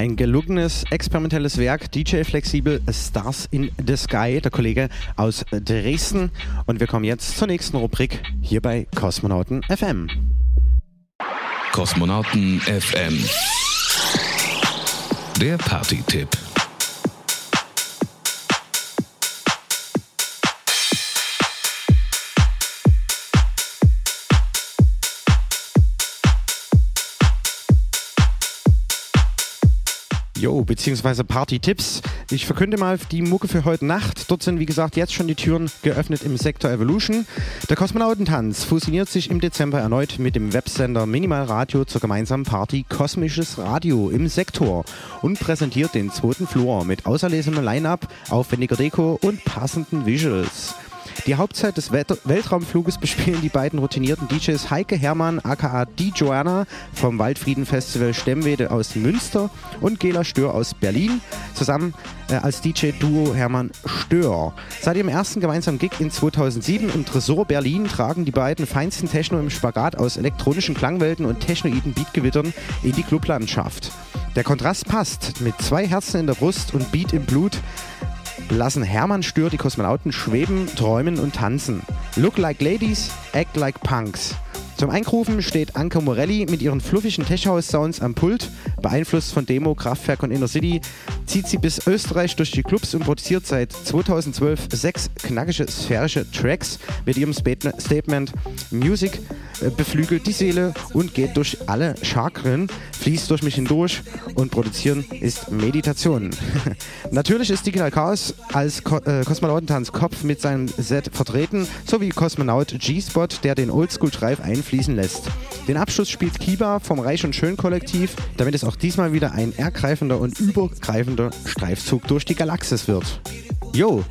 Ein gelungenes experimentelles Werk, DJ Flexibel Stars in the Sky, der Kollege aus Dresden. Und wir kommen jetzt zur nächsten Rubrik hier bei Kosmonauten FM. Kosmonauten FM. Der Party-Tipp. Jo, beziehungsweise Party-Tipps. Ich verkünde mal die Mucke für heute Nacht. Dort sind, wie gesagt, jetzt schon die Türen geöffnet im Sektor Evolution. Der Kosmonautentanz fusioniert sich im Dezember erneut mit dem Websender Minimal Radio zur gemeinsamen Party Kosmisches Radio im Sektor und präsentiert den zweiten Floor mit auserlesenem Line-Up, aufwendiger Deko und passenden Visuals. Die Hauptzeit des Welt Weltraumfluges bespielen die beiden routinierten DJs Heike Hermann aka Die Joanna vom Waldfrieden Festival Stemmwede aus Münster und Gela Stör aus Berlin, zusammen äh, als DJ-Duo Hermann Stör. Seit ihrem ersten gemeinsamen Gig in 2007 im Tresor Berlin tragen die beiden feinsten Techno im Spagat aus elektronischen Klangwelten und technoiden Beatgewittern in die Clublandschaft. Der Kontrast passt mit zwei Herzen in der Brust und Beat im Blut lassen Hermann Stör die Kosmonauten schweben, träumen und tanzen. Look like ladies, act like punks. Zum Einkrufen steht Anke Morelli mit ihren fluffigen Tech-House-Sounds am Pult, Beeinflusst von Demo, Kraftwerk und Inner City zieht sie bis Österreich durch die Clubs und produziert seit 2012 sechs knackige sphärische Tracks mit ihrem Statement Music äh, beflügelt die Seele und geht durch alle Chakren, fließt durch mich hindurch und produzieren ist Meditation. Natürlich ist Digital Chaos als Ko äh, Kosmonautentanz Kopf mit seinem Set vertreten, sowie Kosmonaut G-Spot, der den Oldschool-Drive einfließen lässt. Den Abschluss spielt Kiba vom Reich und Schön Kollektiv, damit es auch diesmal wieder ein ergreifender und übergreifender Streifzug durch die Galaxis wird. Jo,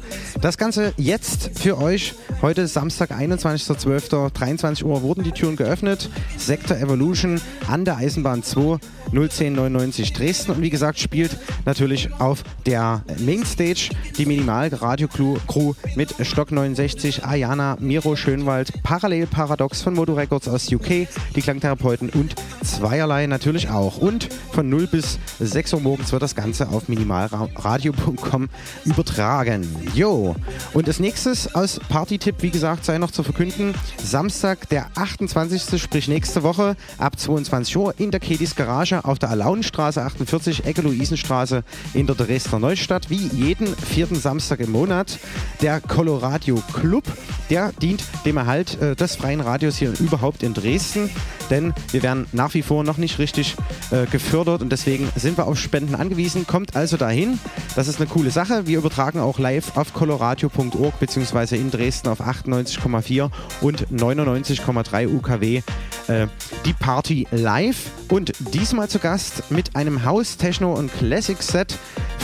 das Ganze jetzt für euch. Heute Samstag, 21.12., 23 Uhr wurden die Türen geöffnet. Sektor Evolution an der Eisenbahn 2 01099 Dresden und wie gesagt spielt natürlich auf der Mainstage die Minimal Radio Crew mit Stock 69, Ayana, Miro Schönwald, Parallel Paradox von Modo Records aus UK, die Klangtherapeuten und zweierlei natürlich auch. Und von 0 bis 6 Uhr morgens wird das Ganze auf minimalradio.com übertragen. Jo, und das nächstes aus Party-Tipp, wie gesagt, sei noch zu verkünden. Samstag, der 28. sprich nächste Woche ab 22 Uhr in der Kedis Garage auf der Alaunenstraße 48, Ecke Luisenstraße in der Dresdner Neustadt, wie jeden vierten Samstag im Monat. Der Coloradio Club, der dient dem Erhalt äh, des freien Radios hier überhaupt in Dresden, denn wir werden nach wie vor noch nicht richtig äh, gefördert und deswegen sind wir auf Spenden angewiesen. Kommt also dahin, das ist eine coole Sache. Wir übertragen auch live auf coloradio.org beziehungsweise in Dresden auf 98,4 und 99,3 UKW äh, die Party live und diesmal zu Gast mit einem House, Techno und Classic Set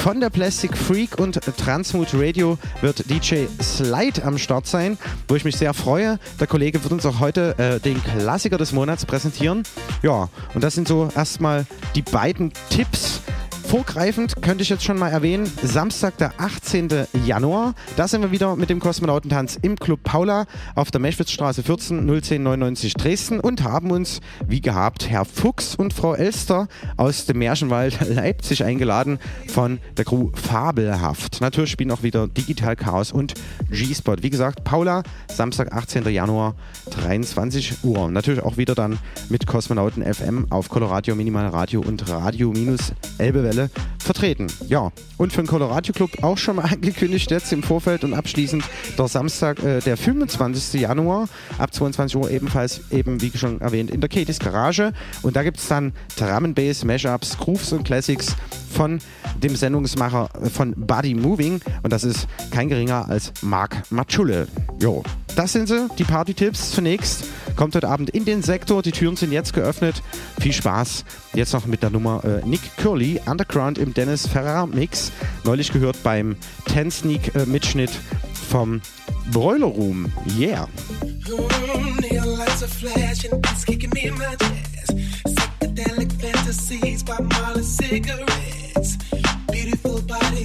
von der Plastic Freak und Transmut Radio wird DJ Slide am Start sein, wo ich mich sehr freue. Der Kollege wird uns auch heute äh, den Klassiker des Monats präsentieren. Ja, und das sind so erstmal die beiden Tipps. Vorgreifend könnte ich jetzt schon mal erwähnen, Samstag, der 18. Januar, da sind wir wieder mit dem Kosmonautentanz im Club Paula auf der Meschwitzstraße 14 01099 Dresden und haben uns, wie gehabt, Herr Fuchs und Frau Elster aus dem Märchenwald Leipzig eingeladen von der Crew Fabelhaft. Natürlich spielen auch wieder Digital Chaos und G-Spot. Wie gesagt, Paula, Samstag, 18. Januar, 23 Uhr. Natürlich auch wieder dann mit Kosmonauten FM auf Coloradio Minimal Radio und Radio-Elbewelle vertreten. Ja, und für den Colorado Club auch schon mal angekündigt jetzt im Vorfeld und abschließend der Samstag, äh, der 25. Januar ab 22 Uhr ebenfalls eben, wie schon erwähnt, in der Katies Garage. Und da gibt es dann Drum Bass, Mashups, Grooves und Classics von dem Sendungsmacher von Body Moving und das ist kein geringer als Marc Matschulle. Jo, das sind sie, die Party-Tipps zunächst. Kommt heute Abend in den Sektor, die Türen sind jetzt geöffnet. Viel Spaß. Jetzt noch mit der Nummer äh, Nick Curly, Underground im Dennis Ferrer Mix. Neulich gehört beim Ten Sneak äh, Mitschnitt vom Broiler Room. Yeah. Mm, neon lights are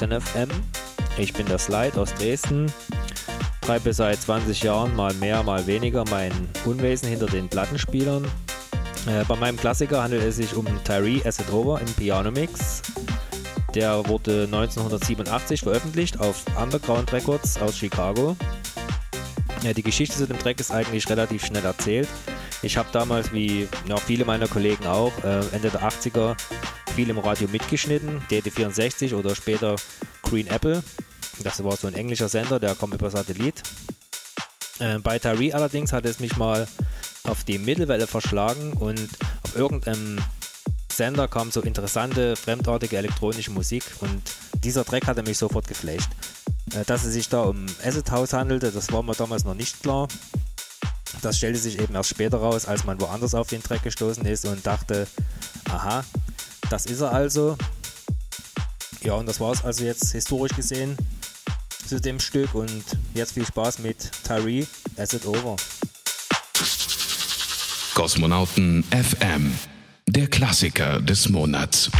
Kosmonauten FM, ich bin der Slide aus Dresden. treibe seit 20 Jahren mal mehr, mal weniger mein Unwesen hinter den Plattenspielern. Äh, bei meinem Klassiker handelt es sich um Tyree Acid Over im Piano Mix. Der wurde 1987 veröffentlicht auf Underground Records aus Chicago. Ja, die Geschichte zu dem Track ist eigentlich relativ schnell erzählt. Ich habe damals, wie ja, viele meiner Kollegen auch, äh, Ende der 80er viel im Radio mitgeschnitten, DT64 oder später Green Apple. Das war so ein englischer Sender, der kommt über Satellit. Äh, bei Tyree allerdings hat es mich mal auf die Mittelwelle verschlagen und auf irgendeinem Sender kam so interessante, fremdartige elektronische Musik und dieser Track hatte mich sofort geflasht. Äh, dass es sich da um Acid House handelte, das war mir damals noch nicht klar. Das stellte sich eben erst später raus, als man woanders auf den Track gestoßen ist und dachte, aha, das ist er also. Ja, und das war es also jetzt historisch gesehen zu dem Stück und jetzt viel Spaß mit Tyree, Acid Over. Kosmonauten FM, der Klassiker des Monats.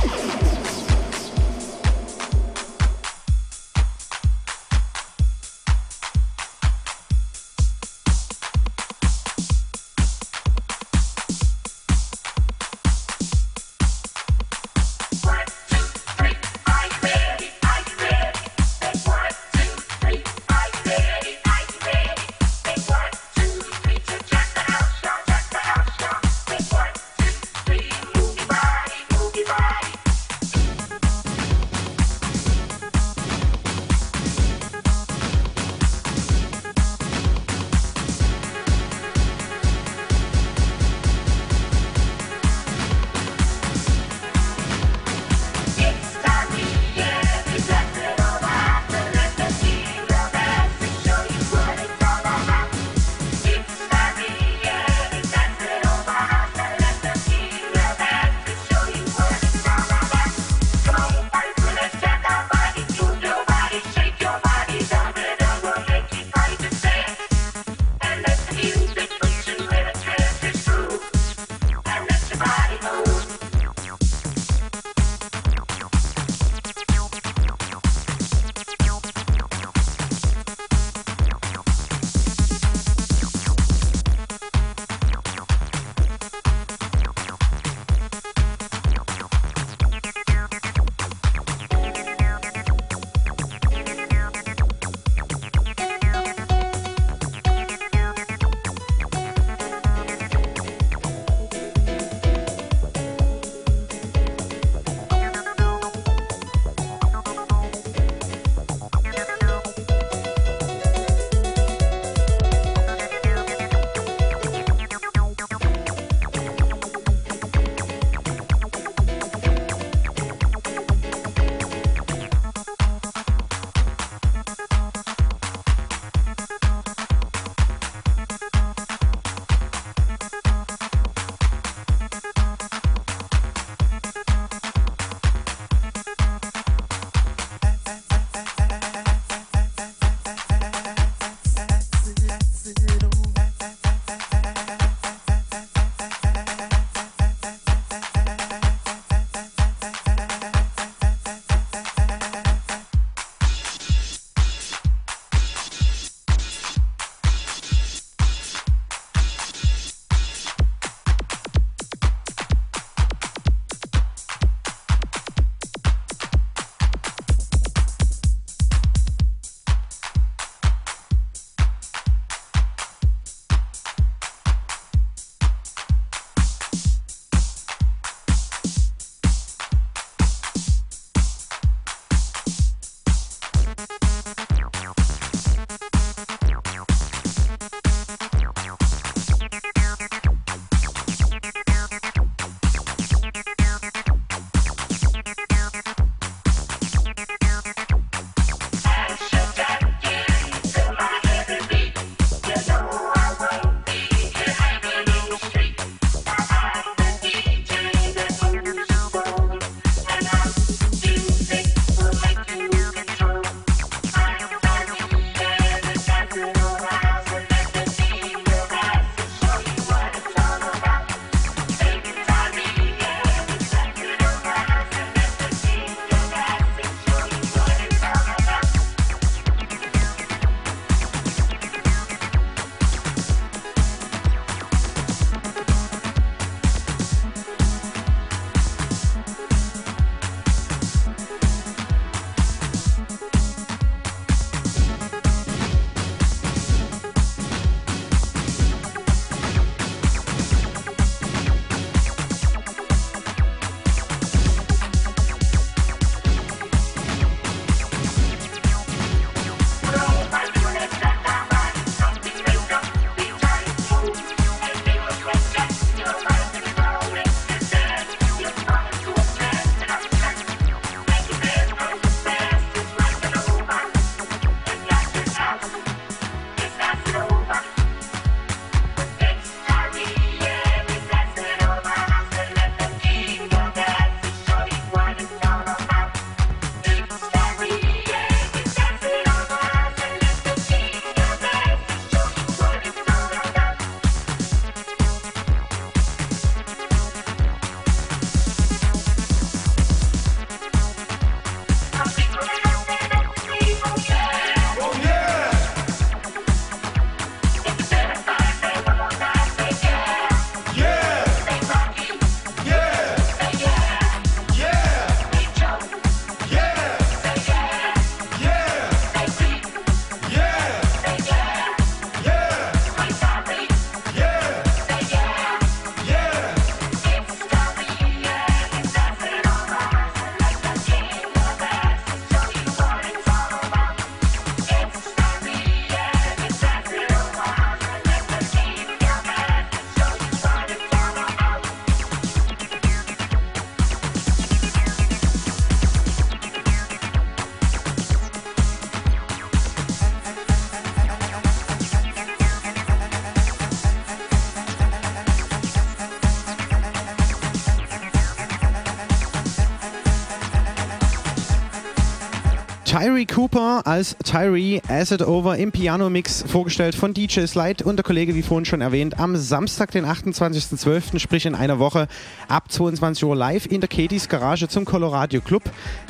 Tyree Cooper als Tyree Acid Over im Piano-Mix vorgestellt von DJ Slide und der Kollege, wie vorhin schon erwähnt, am Samstag, den 28.12., sprich in einer Woche, ab 22 Uhr live in der Katie's Garage zum Coloradio Club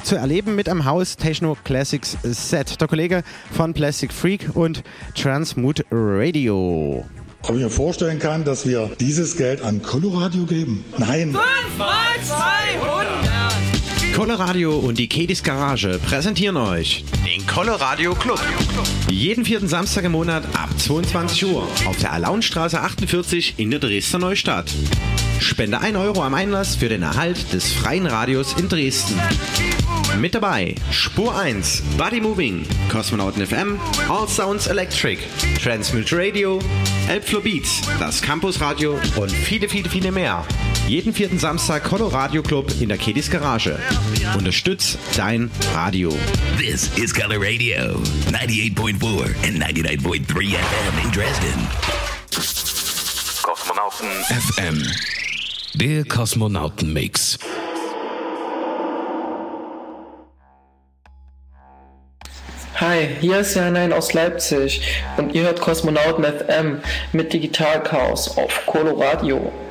zu erleben mit einem House Techno Classics Set. Der Kollege von Plastic Freak und Transmute Radio. Ob ich mir vorstellen kann, dass wir dieses Geld an Coloradio geben? Nein. 5 mal 200. Coloradio und die Kedis Garage präsentieren euch den Coloradio Club. Jeden vierten Samstag im Monat ab 22 Uhr auf der Alaunstraße 48 in der Dresdner Neustadt. Spende 1 Euro am Einlass für den Erhalt des freien Radios in Dresden. Mit dabei Spur 1, Body Moving, Kosmonauten FM, All Sounds Electric, Transmute Radio, Elbflow Beats, das Campus Radio und viele, viele, viele mehr. Jeden vierten Samstag Coloradio Club in der Kedis Garage. Unterstütz dein Radio. This is Color Radio, 98.4 and 99.3 FM in Dresden. Kosmonauten FM. Der Kosmonauten-Mix. Hi, hier ist Jan aus Leipzig und ihr hört Kosmonauten FM mit Digital Chaos auf Coloradio. 24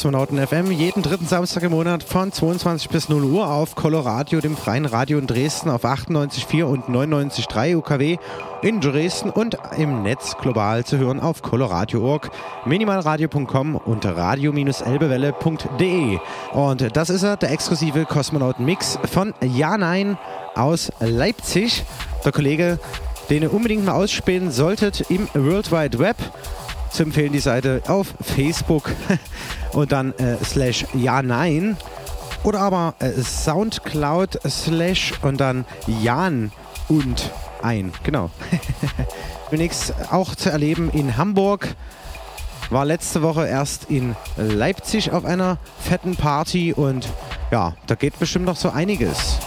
Kosmonauten FM jeden dritten Samstag im Monat von 22 bis 0 Uhr auf Coloradio, dem freien Radio in Dresden auf 98,4 und 99,3 UKW in Dresden und im Netz global zu hören auf coloradio.org, minimalradio.com und radio-elbewelle.de. Und das ist er, der exklusive Kosmonauten-Mix von Ja Nein aus Leipzig. Der Kollege, den ihr unbedingt mal ausspielen solltet im World Wide Web. zu empfehlen, die Seite auf Facebook und dann äh, slash ja nein oder aber äh, Soundcloud slash und dann Jan und ein. Genau. Demnächst auch zu erleben in Hamburg. War letzte Woche erst in Leipzig auf einer fetten Party und ja, da geht bestimmt noch so einiges.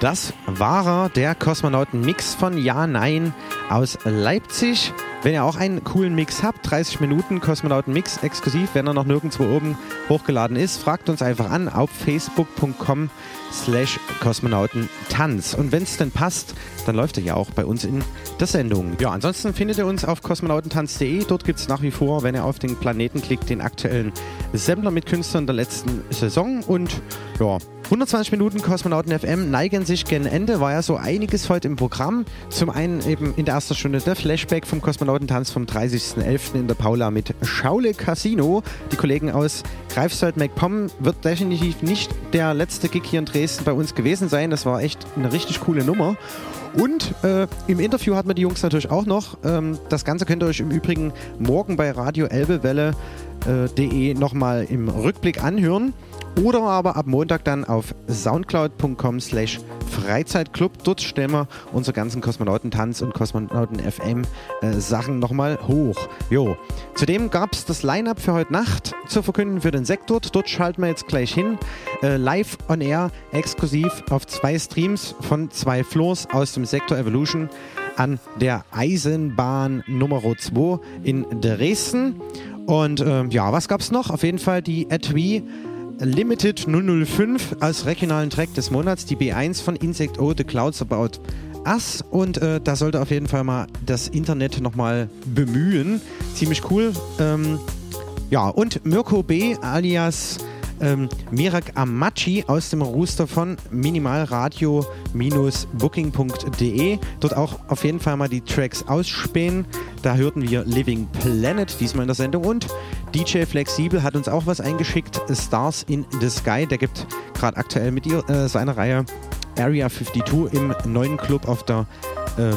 Das war er, der Kosmonauten-Mix von Ja, Nein aus Leipzig. Wenn ihr auch einen coolen Mix habt, 30 Minuten Kosmonauten-Mix exklusiv, wenn er noch nirgendwo oben hochgeladen ist, fragt uns einfach an auf facebook.com slash kosmonautentanz. Und wenn es denn passt, dann läuft er ja auch bei uns in der Sendung. Ja, ansonsten findet ihr uns auf kosmonautentanz.de. Dort gibt es nach wie vor, wenn ihr auf den Planeten klickt, den aktuellen Sammler mit Künstlern der letzten Saison. Und ja, 120 Minuten Kosmonauten FM neigen sich gen Ende. War ja so einiges heute im Programm. Zum einen eben in der ersten Stunde der Flashback vom Kosmonautentanz vom 30.11. in der Paula mit Schaule Casino. Die Kollegen aus Greifswald MacPom wird definitiv nicht der letzte Gig hier in Dresden bei uns gewesen sein. Das war echt eine richtig coole Nummer. Und äh, im Interview hatten wir die Jungs natürlich auch noch. Ähm, das Ganze könnt ihr euch im Übrigen morgen bei Radio Elbewelle.de nochmal im Rückblick anhören. Oder aber ab Montag dann auf soundcloud.com slash Freizeitclub. Dort stellen wir unsere ganzen Kosmonautentanz und Kosmonauten FM äh, Sachen nochmal hoch. Jo. Zudem gab es das Line-Up für heute Nacht zu verkünden für den Sektor. Dort schalten wir jetzt gleich hin. Äh, live on air, exklusiv auf zwei Streams von zwei Floors aus dem Sektor Evolution an der Eisenbahn Nummer 2 in Dresden. Und ähm, ja, was gab es noch? Auf jeden Fall die Etui Limited 005 als regionalen Track des Monats, die B1 von Insect O, The Clouds About Us. Und äh, da sollte auf jeden Fall mal das Internet nochmal bemühen. Ziemlich cool. Ähm, ja, und Mirko B. alias ähm, Mirak Amachi aus dem Rooster von minimalradio-booking.de. Dort auch auf jeden Fall mal die Tracks ausspähen. Da hörten wir Living Planet diesmal in der Sendung und DJ Flexibel hat uns auch was eingeschickt. Stars in the Sky. Der gibt gerade aktuell mit ihr, äh, seiner Reihe Area 52 im neuen Club auf der äh,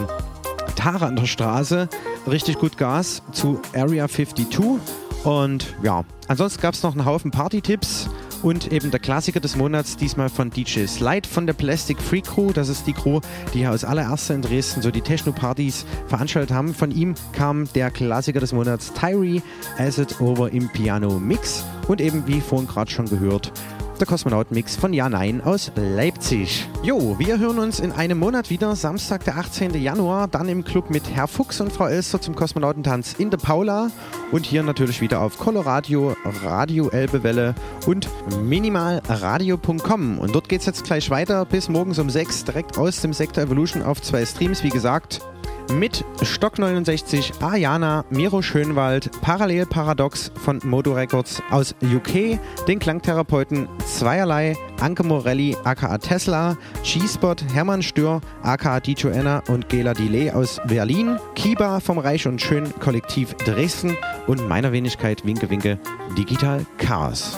Tara an der Straße. Richtig gut Gas zu Area 52. Und ja, ansonsten gab es noch einen Haufen Party-Tipps und eben der Klassiker des Monats, diesmal von DJ Slide von der Plastic Free Crew. Das ist die Crew, die ja als allererste in Dresden so die Techno-Partys veranstaltet haben. Von ihm kam der Klassiker des Monats Tyree Acid Over im Piano Mix und eben wie vorhin gerade schon gehört, der Kosmonaut-Mix von Ja Nein aus Leipzig. Jo, wir hören uns in einem Monat wieder, Samstag, der 18. Januar, dann im Club mit Herr Fuchs und Frau Elster zum Kosmonautentanz in der Paula und hier natürlich wieder auf Coloradio, Radio Elbewelle und minimalradio.com. Und dort geht es jetzt gleich weiter bis morgens um 6 direkt aus dem Sektor Evolution auf zwei Streams, wie gesagt mit Stock 69, Ariana, Miro Schönwald, Parallel Paradox von Modo Records aus UK, den Klangtherapeuten Zweierlei, Anke Morelli aka Tesla, G-Spot, Hermann Stör aka Die Joanna und Gela Delay aus Berlin, Kiba vom Reich und Schön Kollektiv Dresden und meiner Wenigkeit Winke Winke Digital Chaos.